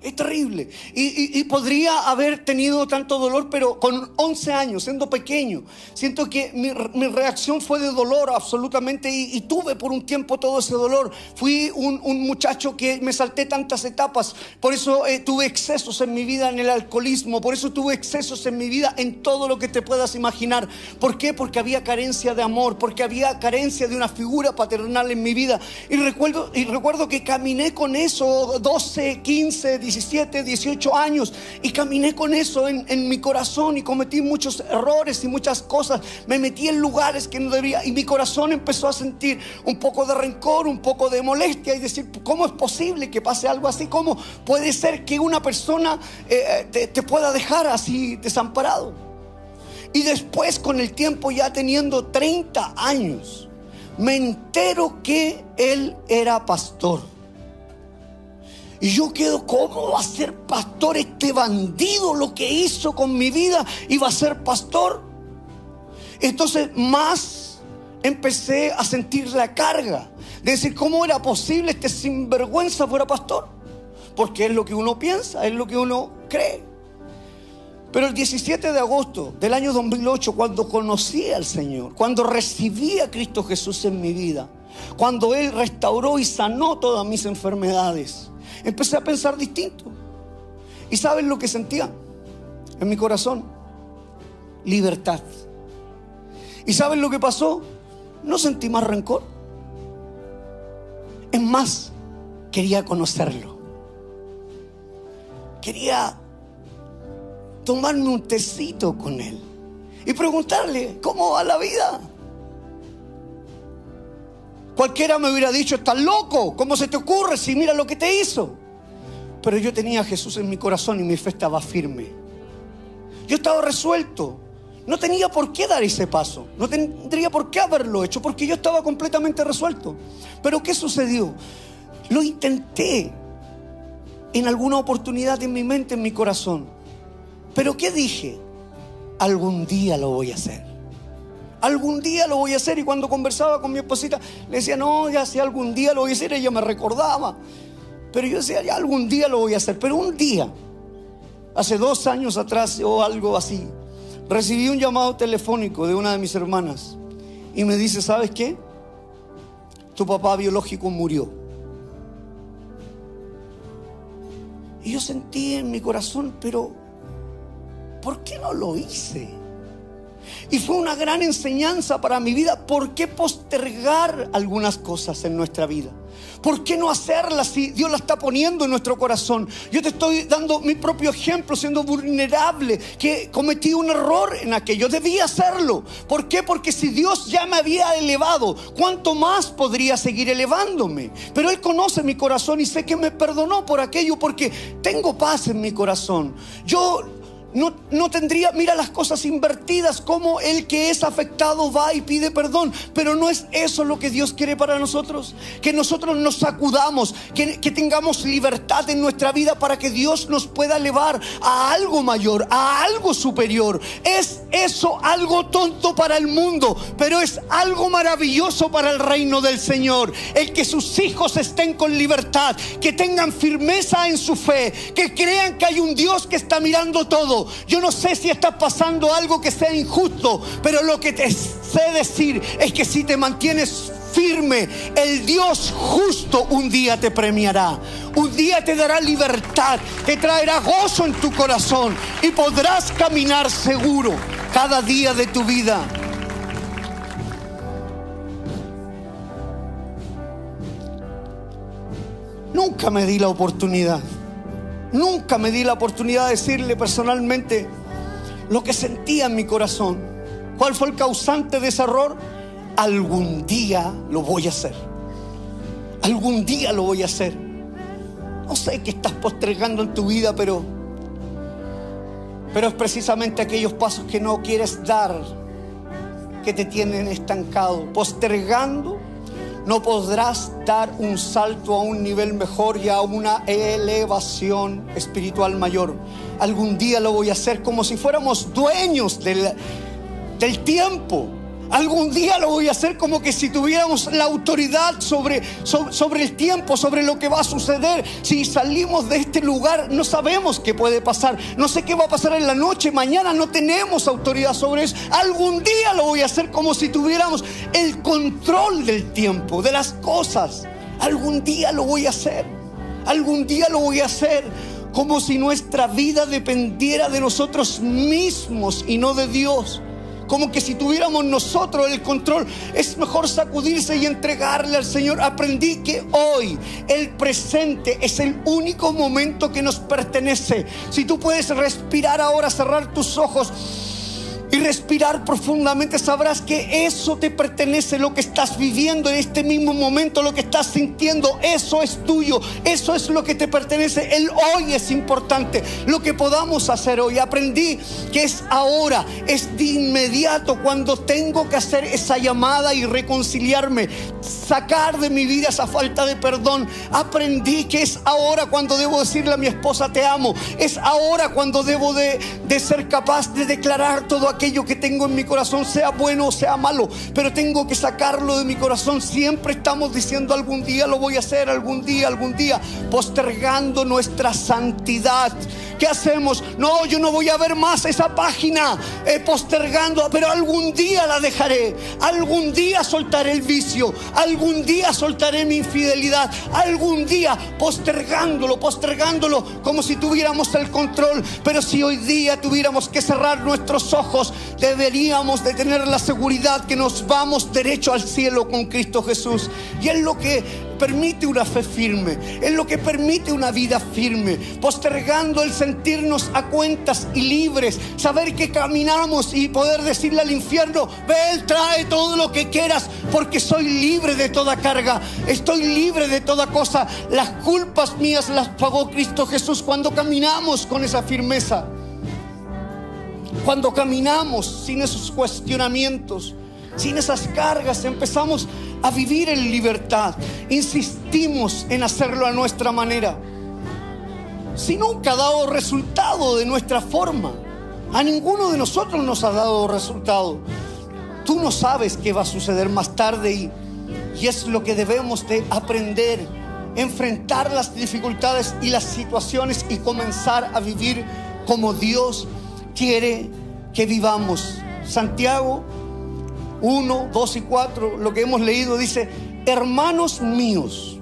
Es terrible. Y, podría haber tenido tanto dolor, pero con 11 años, siendo pequeño, siento que mi, reacción fue de dolor absolutamente y, tuve por un tiempo todo ese dolor. Fui un, muchacho que me salté tantas etapas, por eso eh, tuve excesos en mi vida en el alcoholismo, por eso tuve excesos en mi vida en todo lo que te puedas imaginar. ¿Por qué? Porque había carencia de amor, porque había carencia de una figura paternal en mi vida. Y recuerdo, y recuerdo que caminé con eso 12, 15, 16 17, 18 años y caminé con eso en, mi corazón y cometí muchos errores y muchas cosas. Me metí en lugares que no debía y mi corazón empezó a sentir un poco de rencor, un poco de molestia y decir, ¿cómo es posible que pase algo así? ¿Cómo puede ser que una persona eh, te, te pueda dejar así desamparado? Y después con el tiempo ya teniendo 30 años, me entero que él era pastor. Y yo quedo, ¿cómo va a ser pastor este bandido? Lo que hizo con mi vida iba a ser pastor. Entonces más empecé a sentir la carga de decir, ¿cómo era posible este sinvergüenza fuera pastor? Porque es lo que uno piensa, es lo que uno cree. Pero el 17 de agosto del año 2008, cuando conocí al Señor, cuando recibí a Cristo Jesús en mi vida, cuando Él restauró y sanó todas mis enfermedades, empecé a pensar distinto. ¿Y saben lo que sentía en mi corazón? Libertad. ¿Y saben lo que pasó? No sentí más rencor. Es más, quería conocerlo. Quería tomarme un tecito con él y preguntarle, ¿cómo va la vida? Cualquiera me hubiera dicho, estás loco, ¿cómo se te ocurre si mira lo que te hizo? Pero yo tenía a Jesús en mi corazón y mi fe estaba firme. Yo estaba resuelto. No tenía por qué dar ese paso. No tendría por qué haberlo hecho porque yo estaba completamente resuelto. Pero ¿qué sucedió? Lo intenté en alguna oportunidad en mi mente, en mi corazón. Pero ¿qué dije? Algún día lo voy a hacer algún día lo voy a hacer. Y cuando conversaba con mi esposita, le decía, no, ya si algún día lo voy a hacer, ella me recordaba. Pero yo decía, ya algún día lo voy a hacer. Pero un día, hace dos años atrás o algo así, recibí un llamado telefónico de una de mis hermanas y me dice, ¿sabes qué? Tu papá biológico murió. Y yo sentí en mi corazón, pero ¿por qué no lo hice? Y fue una gran enseñanza para mi vida. ¿Por qué postergar algunas cosas en nuestra vida? ¿Por qué no hacerlas si Dios la está poniendo en nuestro corazón? Yo te estoy dando mi propio ejemplo, siendo vulnerable, que cometí un error en aquello. Debía hacerlo. ¿Por qué? Porque si Dios ya me había elevado, ¿cuánto más podría seguir elevándome? Pero Él conoce mi corazón y sé que me perdonó por aquello porque tengo paz en mi corazón. Yo no, tendría, mira las cosas invertidas, como el que es afectado va y pide perdón. Pero no es eso lo que Dios quiere para nosotros. Que nosotros nos sacudamos, que, que tengamos libertad en nuestra vida para que Dios nos pueda elevar a algo mayor, a algo superior. Es eso algo tonto para el mundo, pero es algo maravilloso para el reino del Señor. El que sus hijos estén con libertad, que tengan firmeza en su fe, que crean que hay un Dios que está mirando todo yo no sé si estás pasando algo que sea injusto, pero lo que te sé decir es que si te mantienes firme, el Dios justo un día te premiará. Un día te dará libertad, te traerá gozo en tu corazón y podrás caminar seguro cada día de tu vida. Nunca me di la oportunidad Nunca me di la oportunidad de decirle personalmente lo que sentía en mi corazón. ¿Cuál fue el causante de ese error? Algún día lo voy a hacer. Algún día lo voy a hacer. No sé qué estás postergando en tu vida, pero pero es precisamente aquellos pasos que no quieres dar que te tienen estancado, postergando no podrás dar un salto a un nivel mejor y a una elevación espiritual mayor. Algún día lo voy a hacer como si fuéramos dueños del, tiempo. Algún día lo voy a hacer como que si tuviéramos la autoridad sobre, sobre, el tiempo, sobre lo que va a suceder. Si salimos de este lugar, no sabemos qué puede pasar. No sé qué va a pasar en la noche, mañana no tenemos autoridad sobre eso. Algún día lo voy a hacer como si tuviéramos el control del tiempo, de las cosas. Algún día lo voy a hacer. Algún día lo voy a hacer como si nuestra vida dependiera de nosotros mismos y no de Dios como que si tuviéramos nosotros el control. Es mejor sacudirse y entregarle al Señor. Aprendí que hoy, el presente, es el único momento que nos pertenece. Si tú puedes respirar ahora, cerrar tus ojos y respirar profundamente, sabrás que eso te pertenece, lo que estás viviendo en este mismo momento, lo que estás sintiendo, eso es tuyo, eso es lo que te pertenece. El hoy es importante, lo que podamos hacer hoy. Aprendí que es ahora, es de inmediato cuando tengo que hacer esa llamada y reconciliarme, sacar de mi vida esa falta de perdón. Aprendí que es ahora cuando debo decirle a mi esposa te amo, es ahora cuando debo de, de ser capaz de declarar todo aquello aquello que tengo en mi corazón, sea bueno o sea malo, pero tengo que sacarlo de mi corazón. Siempre estamos diciendo algún día lo voy a hacer, algún día, algún día, postergando nuestra santidad. ¿Qué hacemos? No, yo no voy a ver más esa página eh, postergando, pero algún día la dejaré. Algún día soltaré el vicio. Algún día soltaré mi infidelidad. Algún día postergándolo, postergándolo como si tuviéramos el control. Pero si hoy día tuviéramos que cerrar nuestros ojos, deberíamos de tener la seguridad que nos vamos derecho al cielo con Cristo Jesús. Y es lo que permite una fe firme, es lo que permite una vida firme, postergando el sentirnos a cuentas y libres, saber que caminamos y poder decirle al infierno, ve, trae todo lo que quieras, porque soy libre de toda carga, estoy libre de toda cosa, las culpas mías las pagó Cristo Jesús cuando caminamos con esa firmeza. Cuando caminamos sin esos cuestionamientos, sin esas cargas, empezamos a vivir en libertad. Insistimos en hacerlo a nuestra manera. Si nunca ha dado resultado de nuestra forma, a ninguno de nosotros nos ha dado resultado. Tú no sabes qué va a suceder más tarde y, y es lo que debemos de aprender, enfrentar las dificultades y las situaciones y comenzar a vivir como Dios quiere que vivamos. Santiago 1, 2 y 4, lo que hemos leído dice, hermanos míos,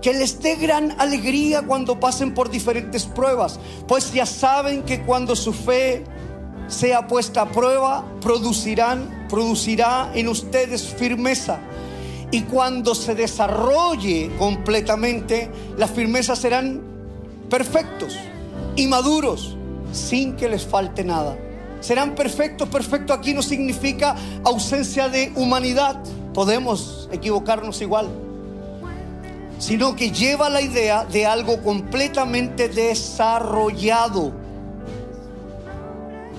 que les dé gran alegría cuando pasen por diferentes pruebas, pues ya saben que cuando su fe sea puesta a prueba, producirán, producirá en ustedes firmeza. Y cuando se desarrolle completamente, las firmezas serán perfectos y maduros, sin que les falte nada serán perfectos. Perfecto aquí no significa ausencia de humanidad. Podemos equivocarnos igual. Sino que lleva la idea de algo completamente desarrollado.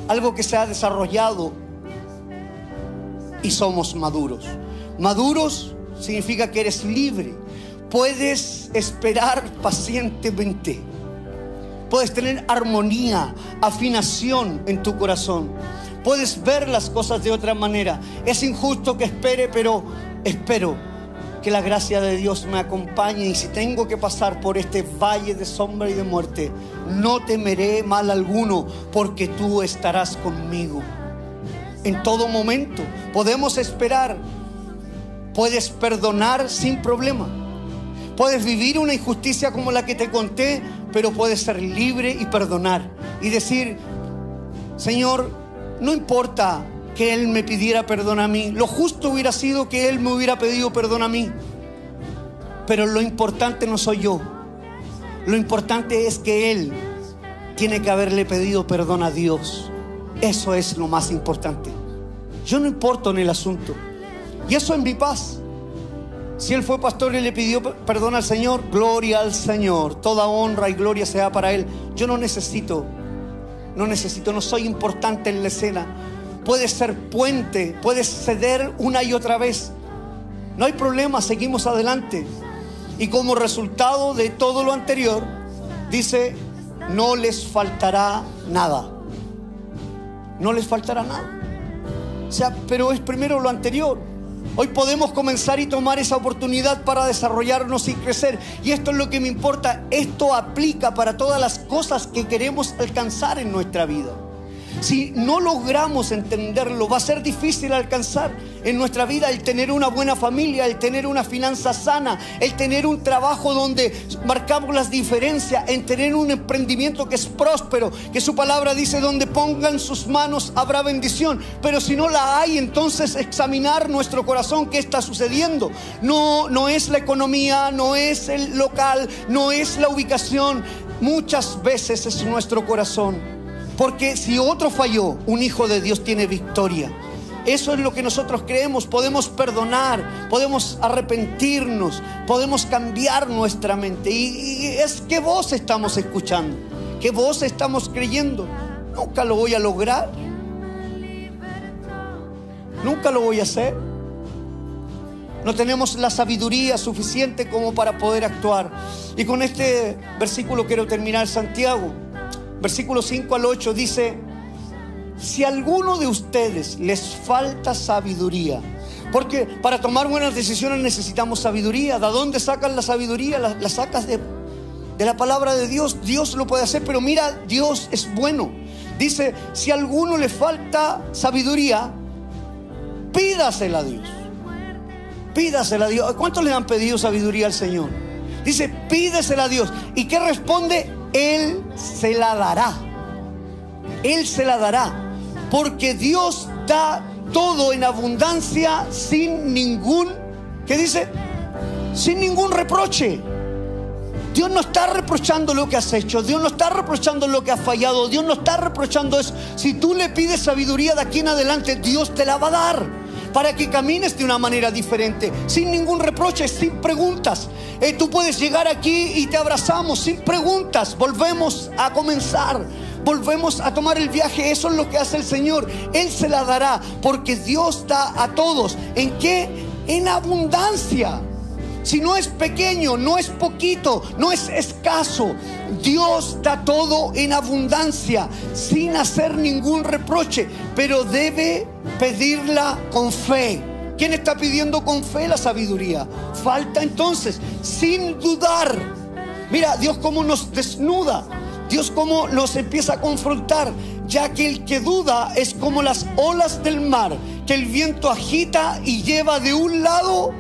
Algo que se ha desarrollado y somos maduros. Maduros significa que eres libre. Puedes esperar pacientemente Puedes tener armonía, afinación en tu corazón. Puedes ver las cosas de otra manera. Es injusto que espere, pero espero que la gracia de Dios me acompañe y si tengo que pasar por este valle de sombra y de muerte, no temeré mal alguno porque tú estarás conmigo. En todo momento podemos esperar, puedes perdonar sin problema, puedes vivir una injusticia como la que te conté pero puedes ser libre y perdonar y decir, Señor, no importa que Él me pidiera perdón a mí, lo justo hubiera sido que Él me hubiera pedido perdón a mí, pero lo importante no soy yo, lo importante es que Él tiene que haberle pedido perdón a Dios, eso es lo más importante. Yo no importo en el asunto, y eso es mi paz. Si él fue pastor y le pidió perdón al Señor, gloria al Señor. Toda honra y gloria sea para él. Yo no necesito, no necesito, no soy importante en la escena. puedes ser puente, puedes ceder una y otra vez. No hay problema, seguimos adelante. Y como resultado de todo lo anterior, dice, no les faltará nada. No les faltará nada. O sea, pero es primero lo anterior. Hoy podemos comenzar y tomar esa oportunidad para desarrollarnos y crecer. Y esto es lo que me importa. Esto aplica para todas las cosas que queremos alcanzar en nuestra vida. Si no logramos entenderlo, va a ser difícil alcanzar en nuestra vida el tener una buena familia, el tener una finanza sana, el tener un trabajo donde marcamos las diferencias, en tener un emprendimiento que es próspero, que su palabra dice donde pongan sus manos habrá bendición. Pero si no la hay, entonces examinar nuestro corazón, qué está sucediendo. No, no es la economía, no es el local, no es la ubicación. Muchas veces es nuestro corazón. Porque si otro falló, un hijo de Dios tiene victoria. Eso es lo que nosotros creemos. Podemos perdonar, podemos arrepentirnos, podemos cambiar nuestra mente. Y, es que voz estamos escuchando, qué voz estamos creyendo. Nunca lo voy a lograr. Nunca lo voy a hacer. No tenemos la sabiduría suficiente como para poder actuar. Y con este versículo quiero terminar Santiago versículo 5 al 8 dice, si a alguno de ustedes les falta sabiduría, porque para tomar buenas decisiones necesitamos sabiduría. ¿De dónde sacan la sabiduría? La, sacas de, de la palabra de Dios. Dios lo puede hacer, pero mira, Dios es bueno. Dice, si a alguno le falta sabiduría, pídasela a Dios. Pídasela a Dios. ¿Cuántos le han pedido sabiduría al Señor? Dice, pídesela a Dios. ¿Y qué responde? Él se la dará. Él se la dará. Porque Dios da todo en abundancia sin ningún, ¿qué dice? Sin ningún reproche. Dios no está reprochando lo que has hecho, Dios no está reprochando lo que has fallado, Dios no está reprochando eso. Si tú le pides sabiduría de aquí en adelante, Dios te la va a dar para que camines de una manera diferente, sin ningún reproche, sin preguntas. Eh, tú puedes llegar aquí y te abrazamos sin preguntas, volvemos a comenzar. Volvemos a tomar el viaje, eso es lo que hace el Señor. Él se la dará porque Dios da a todos. ¿En qué? En abundancia. Si no es pequeño, no es poquito, no es escaso. Dios da todo en abundancia, sin hacer ningún reproche, pero debe pedirla con fe. ¿Quién está pidiendo con fe la sabiduría? Falta entonces, sin dudar. Mira, Dios cómo nos desnuda. Dios cómo nos empieza a confrontar, ya que el que duda es como las olas del mar, que el viento agita y lleva de un lado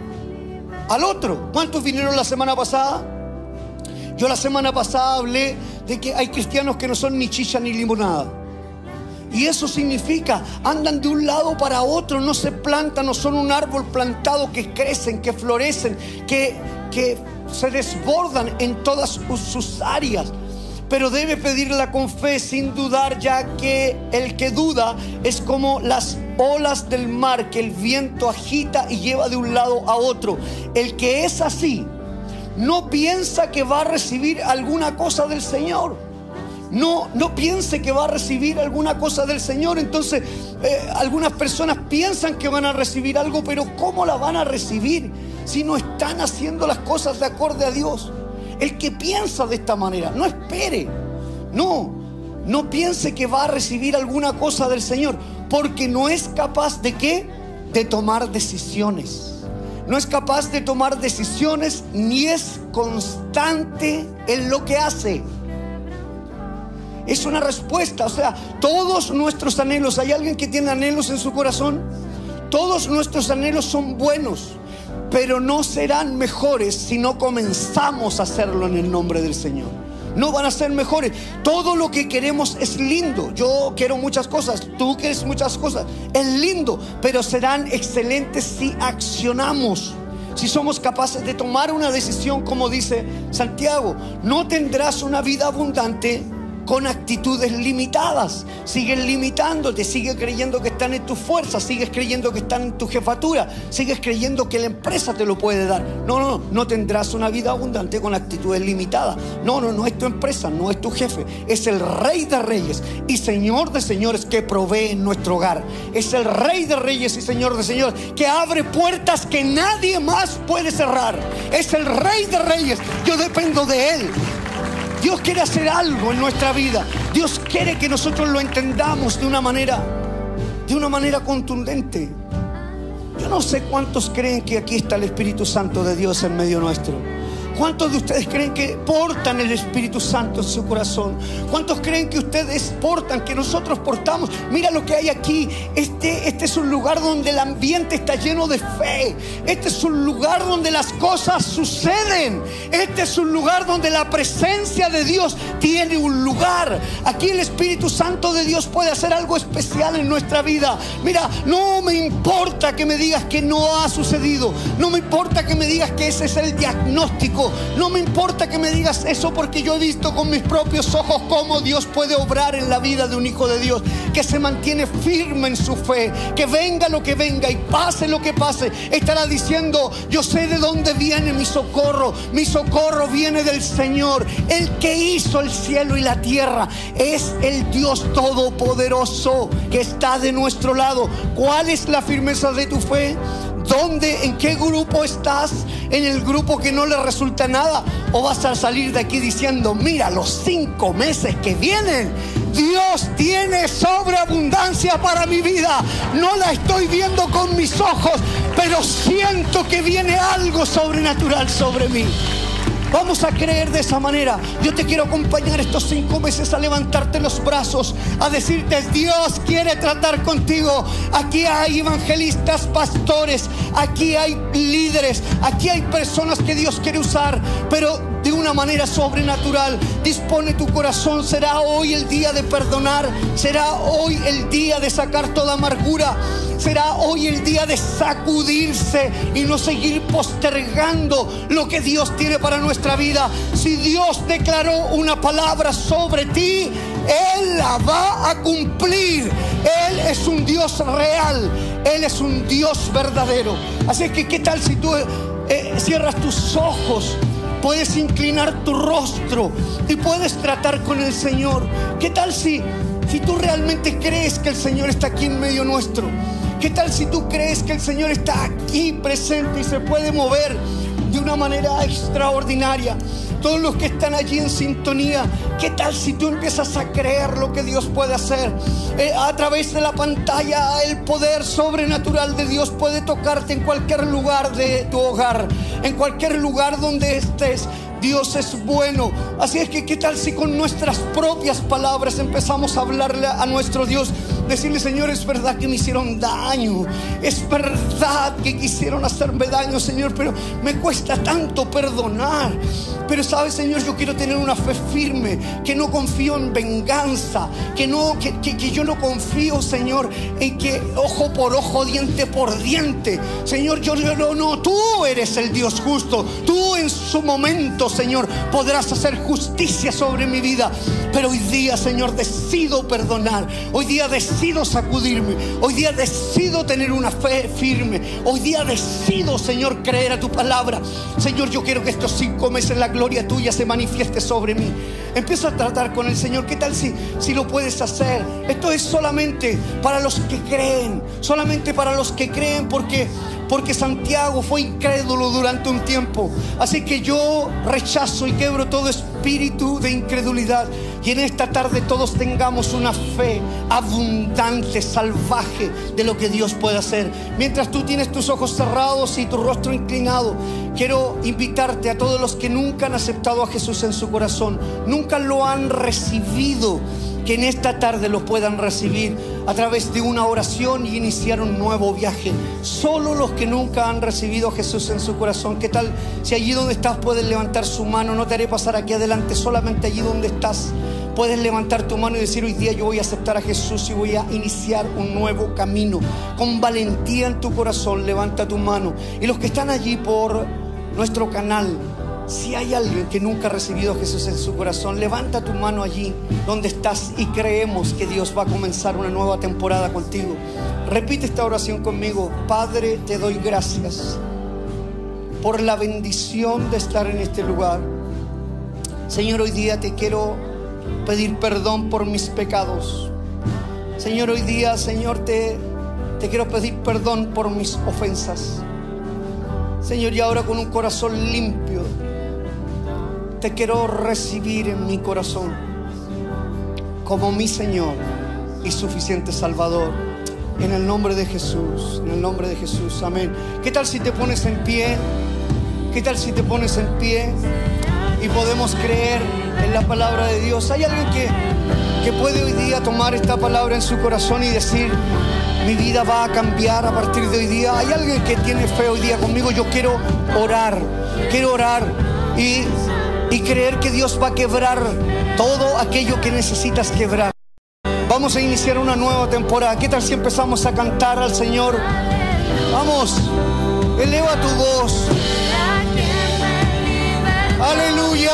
al otro. ¿Cuántos vinieron la semana pasada? Yo la semana pasada hablé de que hay cristianos que no son ni chicha ni limonada. Y eso significa, andan de un lado para otro, no se plantan, no son un árbol plantado que crecen, que florecen, que, que se desbordan en todas sus áreas. Pero debe pedirla con fe, sin dudar, ya que el que duda es como las olas del mar que el viento agita y lleva de un lado a otro. El que es así, no piensa que va a recibir alguna cosa del Señor. No, no piense que va a recibir alguna cosa del Señor. Entonces, eh, algunas personas piensan que van a recibir algo, pero ¿cómo la van a recibir si no están haciendo las cosas de acorde a Dios? El que piensa de esta manera, no espere. No, no piense que va a recibir alguna cosa del Señor, porque no es capaz de qué? De tomar decisiones no es capaz de tomar decisiones ni es constante en lo que hace. Es una respuesta, o sea, todos nuestros anhelos, ¿hay alguien que tiene anhelos en su corazón? Todos nuestros anhelos son buenos, pero no serán mejores si no comenzamos a hacerlo en el nombre del Señor no van a ser mejores. Todo lo que queremos es lindo. Yo quiero muchas cosas, tú quieres muchas cosas. Es lindo, pero serán excelentes si accionamos. Si somos capaces de tomar una decisión como dice Santiago, no tendrás una vida abundante con actitudes limitadas. Sigues limitándote, sigues creyendo que están en tus fuerzas, sigues creyendo que están en tu jefatura, sigues creyendo que la empresa te lo puede dar. No, no, no tendrás una vida abundante con actitudes limitadas. No, no, no es tu empresa, no es tu jefe, es el rey de reyes y señor de señores que provee en nuestro hogar. Es el rey de reyes y señor de señores que abre puertas que nadie más puede cerrar. Es el rey de reyes. Yo dependo de él. Dios quiere hacer algo en nuestra vida. Dios quiere que nosotros lo entendamos de una manera, de una manera contundente. Yo no sé cuántos creen que aquí está el Espíritu Santo de Dios en medio nuestro. ¿Cuántos de ustedes creen que portan el Espíritu Santo en su corazón? ¿Cuántos creen que ustedes portan, que nosotros portamos? Mira lo que hay aquí. Este, este es un lugar donde el ambiente está lleno de fe. Este es un lugar donde las cosas suceden. Este es un lugar donde la presencia de Dios tiene un lugar. Aquí el Espíritu Santo de Dios puede hacer algo especial en nuestra vida. Mira, no me importa que me digas que no ha sucedido. No me importa que me digas que ese es el diagnóstico. No me importa que me digas eso porque yo he visto con mis propios ojos cómo Dios puede obrar en la vida de un hijo de Dios que se mantiene firme en su fe, que venga lo que venga y pase lo que pase, estará diciendo, yo sé de dónde viene mi socorro, mi socorro viene del Señor, el que hizo el cielo y la tierra, es el Dios todopoderoso que está de nuestro lado. ¿Cuál es la firmeza de tu fe? ¿Dónde, en qué grupo estás? ¿En el grupo que no le resulta nada? ¿O vas a salir de aquí diciendo, mira, los cinco meses que vienen, Dios tiene sobreabundancia para mi vida? No la estoy viendo con mis ojos, pero siento que viene algo sobrenatural sobre mí. Vamos a creer de esa manera. Yo te quiero acompañar estos cinco meses a levantarte los brazos, a decirte, Dios quiere tratar contigo. Aquí hay evangelistas, pastores, aquí hay líderes, aquí hay personas que Dios quiere usar, pero de una manera sobrenatural. Dispone tu corazón. Será hoy el día de perdonar. Será hoy el día de sacar toda amargura. Será hoy el día de sacudirse y no seguir postergando lo que Dios tiene para nuestra vida. Si Dios declaró una palabra sobre ti, Él la va a cumplir. Él es un Dios real. Él es un Dios verdadero. Así que, ¿qué tal si tú eh, cierras tus ojos? Puedes inclinar tu rostro y puedes tratar con el Señor. ¿Qué tal si, si tú realmente crees que el Señor está aquí en medio nuestro? ¿Qué tal si tú crees que el Señor está aquí presente y se puede mover de una manera extraordinaria? Todos los que están allí en sintonía, ¿qué tal si tú empiezas a creer lo que Dios puede hacer? Eh, a través de la pantalla, el poder sobrenatural de Dios puede tocarte en cualquier lugar de tu hogar, en cualquier lugar donde estés. Dios es bueno. Así es que, ¿qué tal si con nuestras propias palabras empezamos a hablarle a nuestro Dios? Decirle, Señor, es verdad que me hicieron daño. Es verdad que quisieron hacerme daño, Señor, pero me cuesta tanto perdonar. Pero sabes, Señor, yo quiero tener una fe firme, que no confío en venganza, que, no, que, que yo no confío, Señor, en que ojo por ojo, diente por diente. Señor, yo no, no, tú eres el Dios justo. Tú en su momento, Señor, podrás hacer justicia sobre mi vida. Pero hoy día, Señor, decido perdonar. Hoy día decido sacudirme. Hoy día decido tener una fe firme. Hoy día decido, Señor, creer a tu palabra. Señor, yo quiero que estos cinco meses la gloria tuya se manifieste sobre mí. Empieza a tratar con el Señor. ¿Qué tal si, si lo puedes hacer? Esto es solamente para los que creen. Solamente para los que creen porque porque Santiago fue incrédulo durante un tiempo. Así que yo rechazo y quebro todo espíritu de incredulidad. Y en esta tarde todos tengamos una fe abundante, salvaje de lo que Dios puede hacer. Mientras tú tienes tus ojos cerrados y tu rostro inclinado, quiero invitarte a todos los que nunca han aceptado a Jesús en su corazón, nunca lo han recibido que en esta tarde lo puedan recibir a través de una oración y iniciar un nuevo viaje. Solo los que nunca han recibido a Jesús en su corazón, ¿qué tal? Si allí donde estás puedes levantar su mano, no te haré pasar aquí adelante, solamente allí donde estás puedes levantar tu mano y decir hoy día yo voy a aceptar a Jesús y voy a iniciar un nuevo camino. Con valentía en tu corazón, levanta tu mano. Y los que están allí por nuestro canal, Si hay alguien que nunca ha recibido a Jesús en su corazón, levanta tu mano allí donde estás y creemos que Dios va a comenzar una nueva temporada contigo. Repite esta oración conmigo. Padre, te doy gracias por la bendición de estar en este lugar. Señor, hoy día te quiero pedir perdón por mis pecados. Señor, hoy día, Señor, te, te quiero pedir perdón por mis ofensas. Señor, y ahora con un corazón limpio, te quiero recibir en mi corazón como mi Señor y suficiente Salvador. En el nombre de Jesús, en el nombre de Jesús, amén. ¿Qué tal si te pones en pie? ¿Qué tal si te pones en pie y podemos creer en la palabra de Dios? ¿Hay alguien que, que puede hoy día tomar esta palabra en su corazón y decir, mi vida va a cambiar a partir de hoy día? ¿Hay alguien que tiene fe hoy día conmigo? Yo quiero orar, quiero orar y y creer que Dios va a quebrar todo aquello que necesitas quebrar. Vamos a iniciar una nueva temporada. ¿Qué tal si empezamos a cantar al Señor? Vamos, eleva tu voz. Aleluya.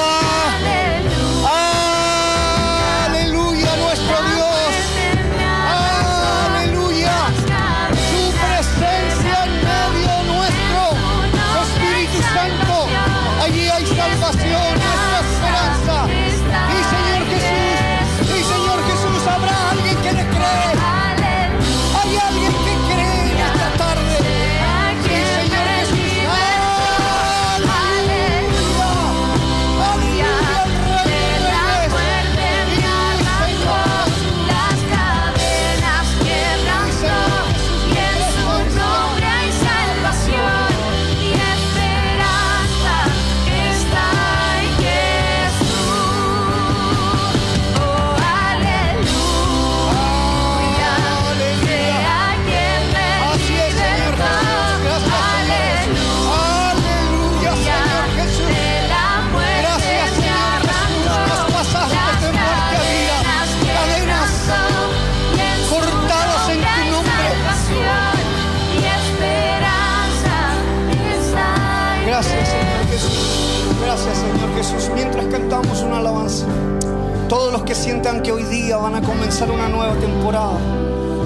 Los que sientan que hoy día van a comenzar una nueva temporada,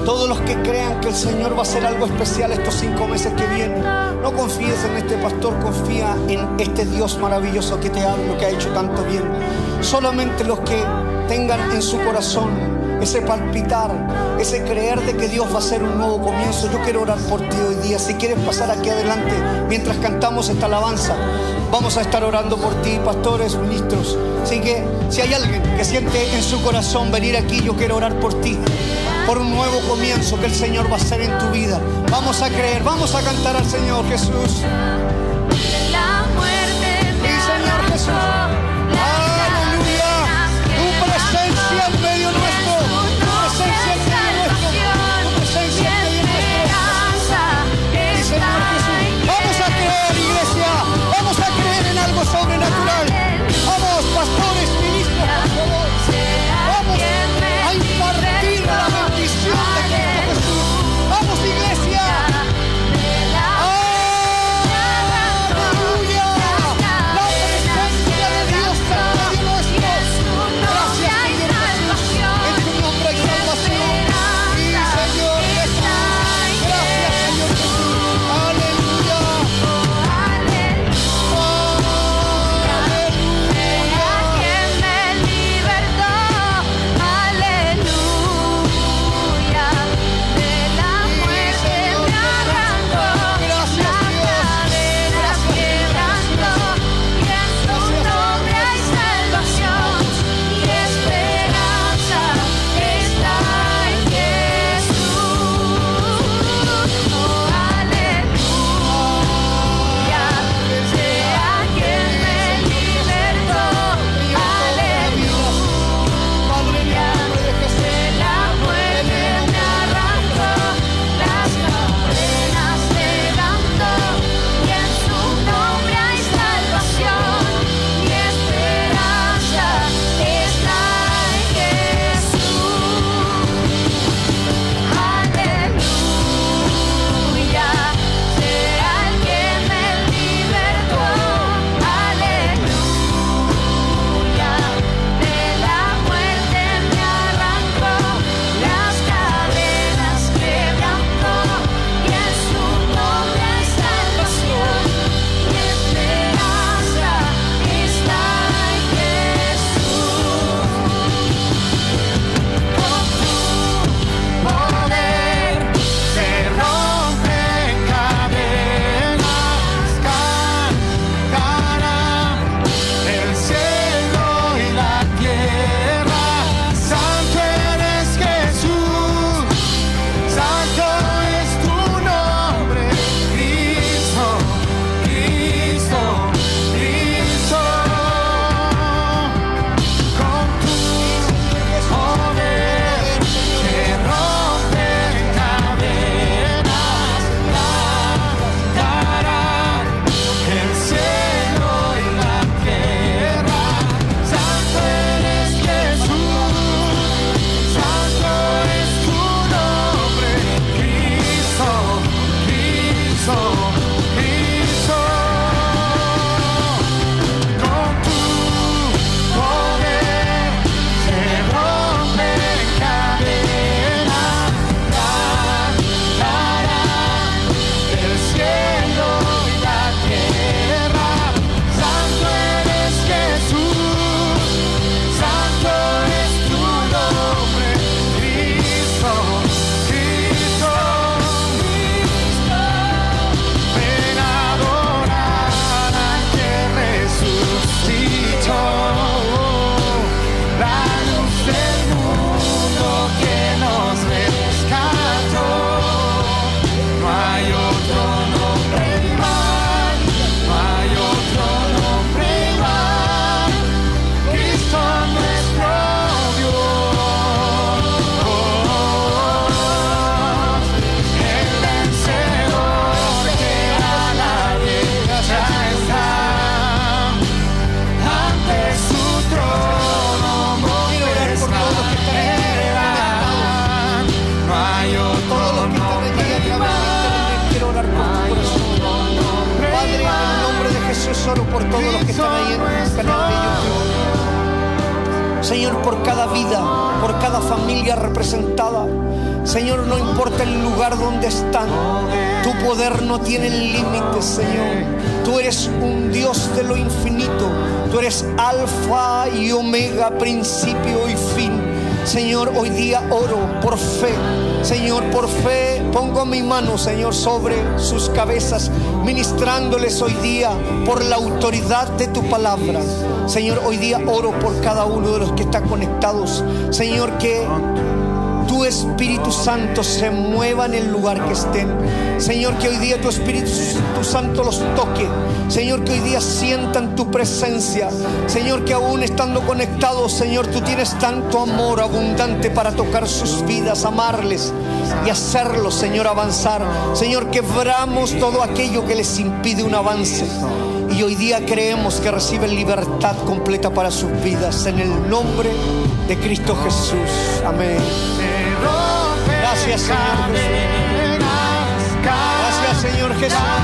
todos los que crean que el Señor va a hacer algo especial estos cinco meses que vienen, no confíes en este pastor, confía en este Dios maravilloso que te habla, que ha hecho tanto bien. Solamente los que tengan en su corazón ese palpitar, ese creer de que Dios va a hacer un nuevo comienzo. Yo quiero orar por ti hoy día. Si quieres pasar aquí adelante mientras cantamos esta alabanza, vamos a estar orando por ti, pastores, ministros. Así que si hay alguien que siente en su corazón venir aquí, yo quiero orar por ti, por un nuevo comienzo que el Señor va a hacer en tu vida. Vamos a creer, vamos a cantar al Señor Jesús. la muerte Señor Jesús. Pongo mi mano, Señor, sobre sus cabezas, ministrándoles hoy día por la autoridad de tu palabra. Señor, hoy día oro por cada uno de los que están conectados. Señor, que tu Espíritu Santo se mueva en el lugar que estén. Señor, que hoy día tu Espíritu tu Santo los toque. Señor, que hoy día sientan tu presencia. Señor, que aún estando conectados, Señor, tú tienes tanto amor abundante para tocar sus vidas, amarles y hacerlos, Señor, avanzar. Señor, quebramos todo aquello que les impide un avance. Y hoy día creemos que reciben libertad completa para sus vidas. En el nombre de Cristo Jesús. Amén. Gracias, Señor Jesús. Gracias, Señor Jesús.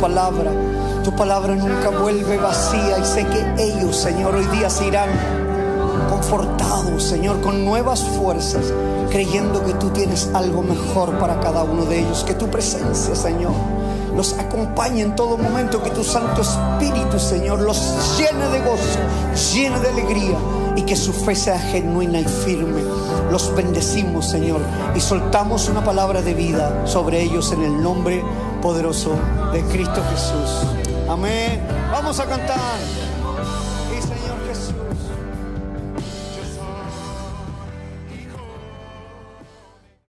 Palabra. Tu palabra nunca vuelve vacía y sé que ellos, Señor, hoy día se irán confortados, Señor, con nuevas fuerzas, creyendo que tú tienes algo mejor para cada uno de ellos, que tu presencia, Señor, los acompañe en todo momento, que tu Santo Espíritu, Señor, los llene de gozo, llene de alegría y que su fe sea genuina y firme. Los bendecimos, Señor, y soltamos una palabra de vida sobre ellos en el nombre poderoso de Cristo Jesús. Amén. Vamos a cantar.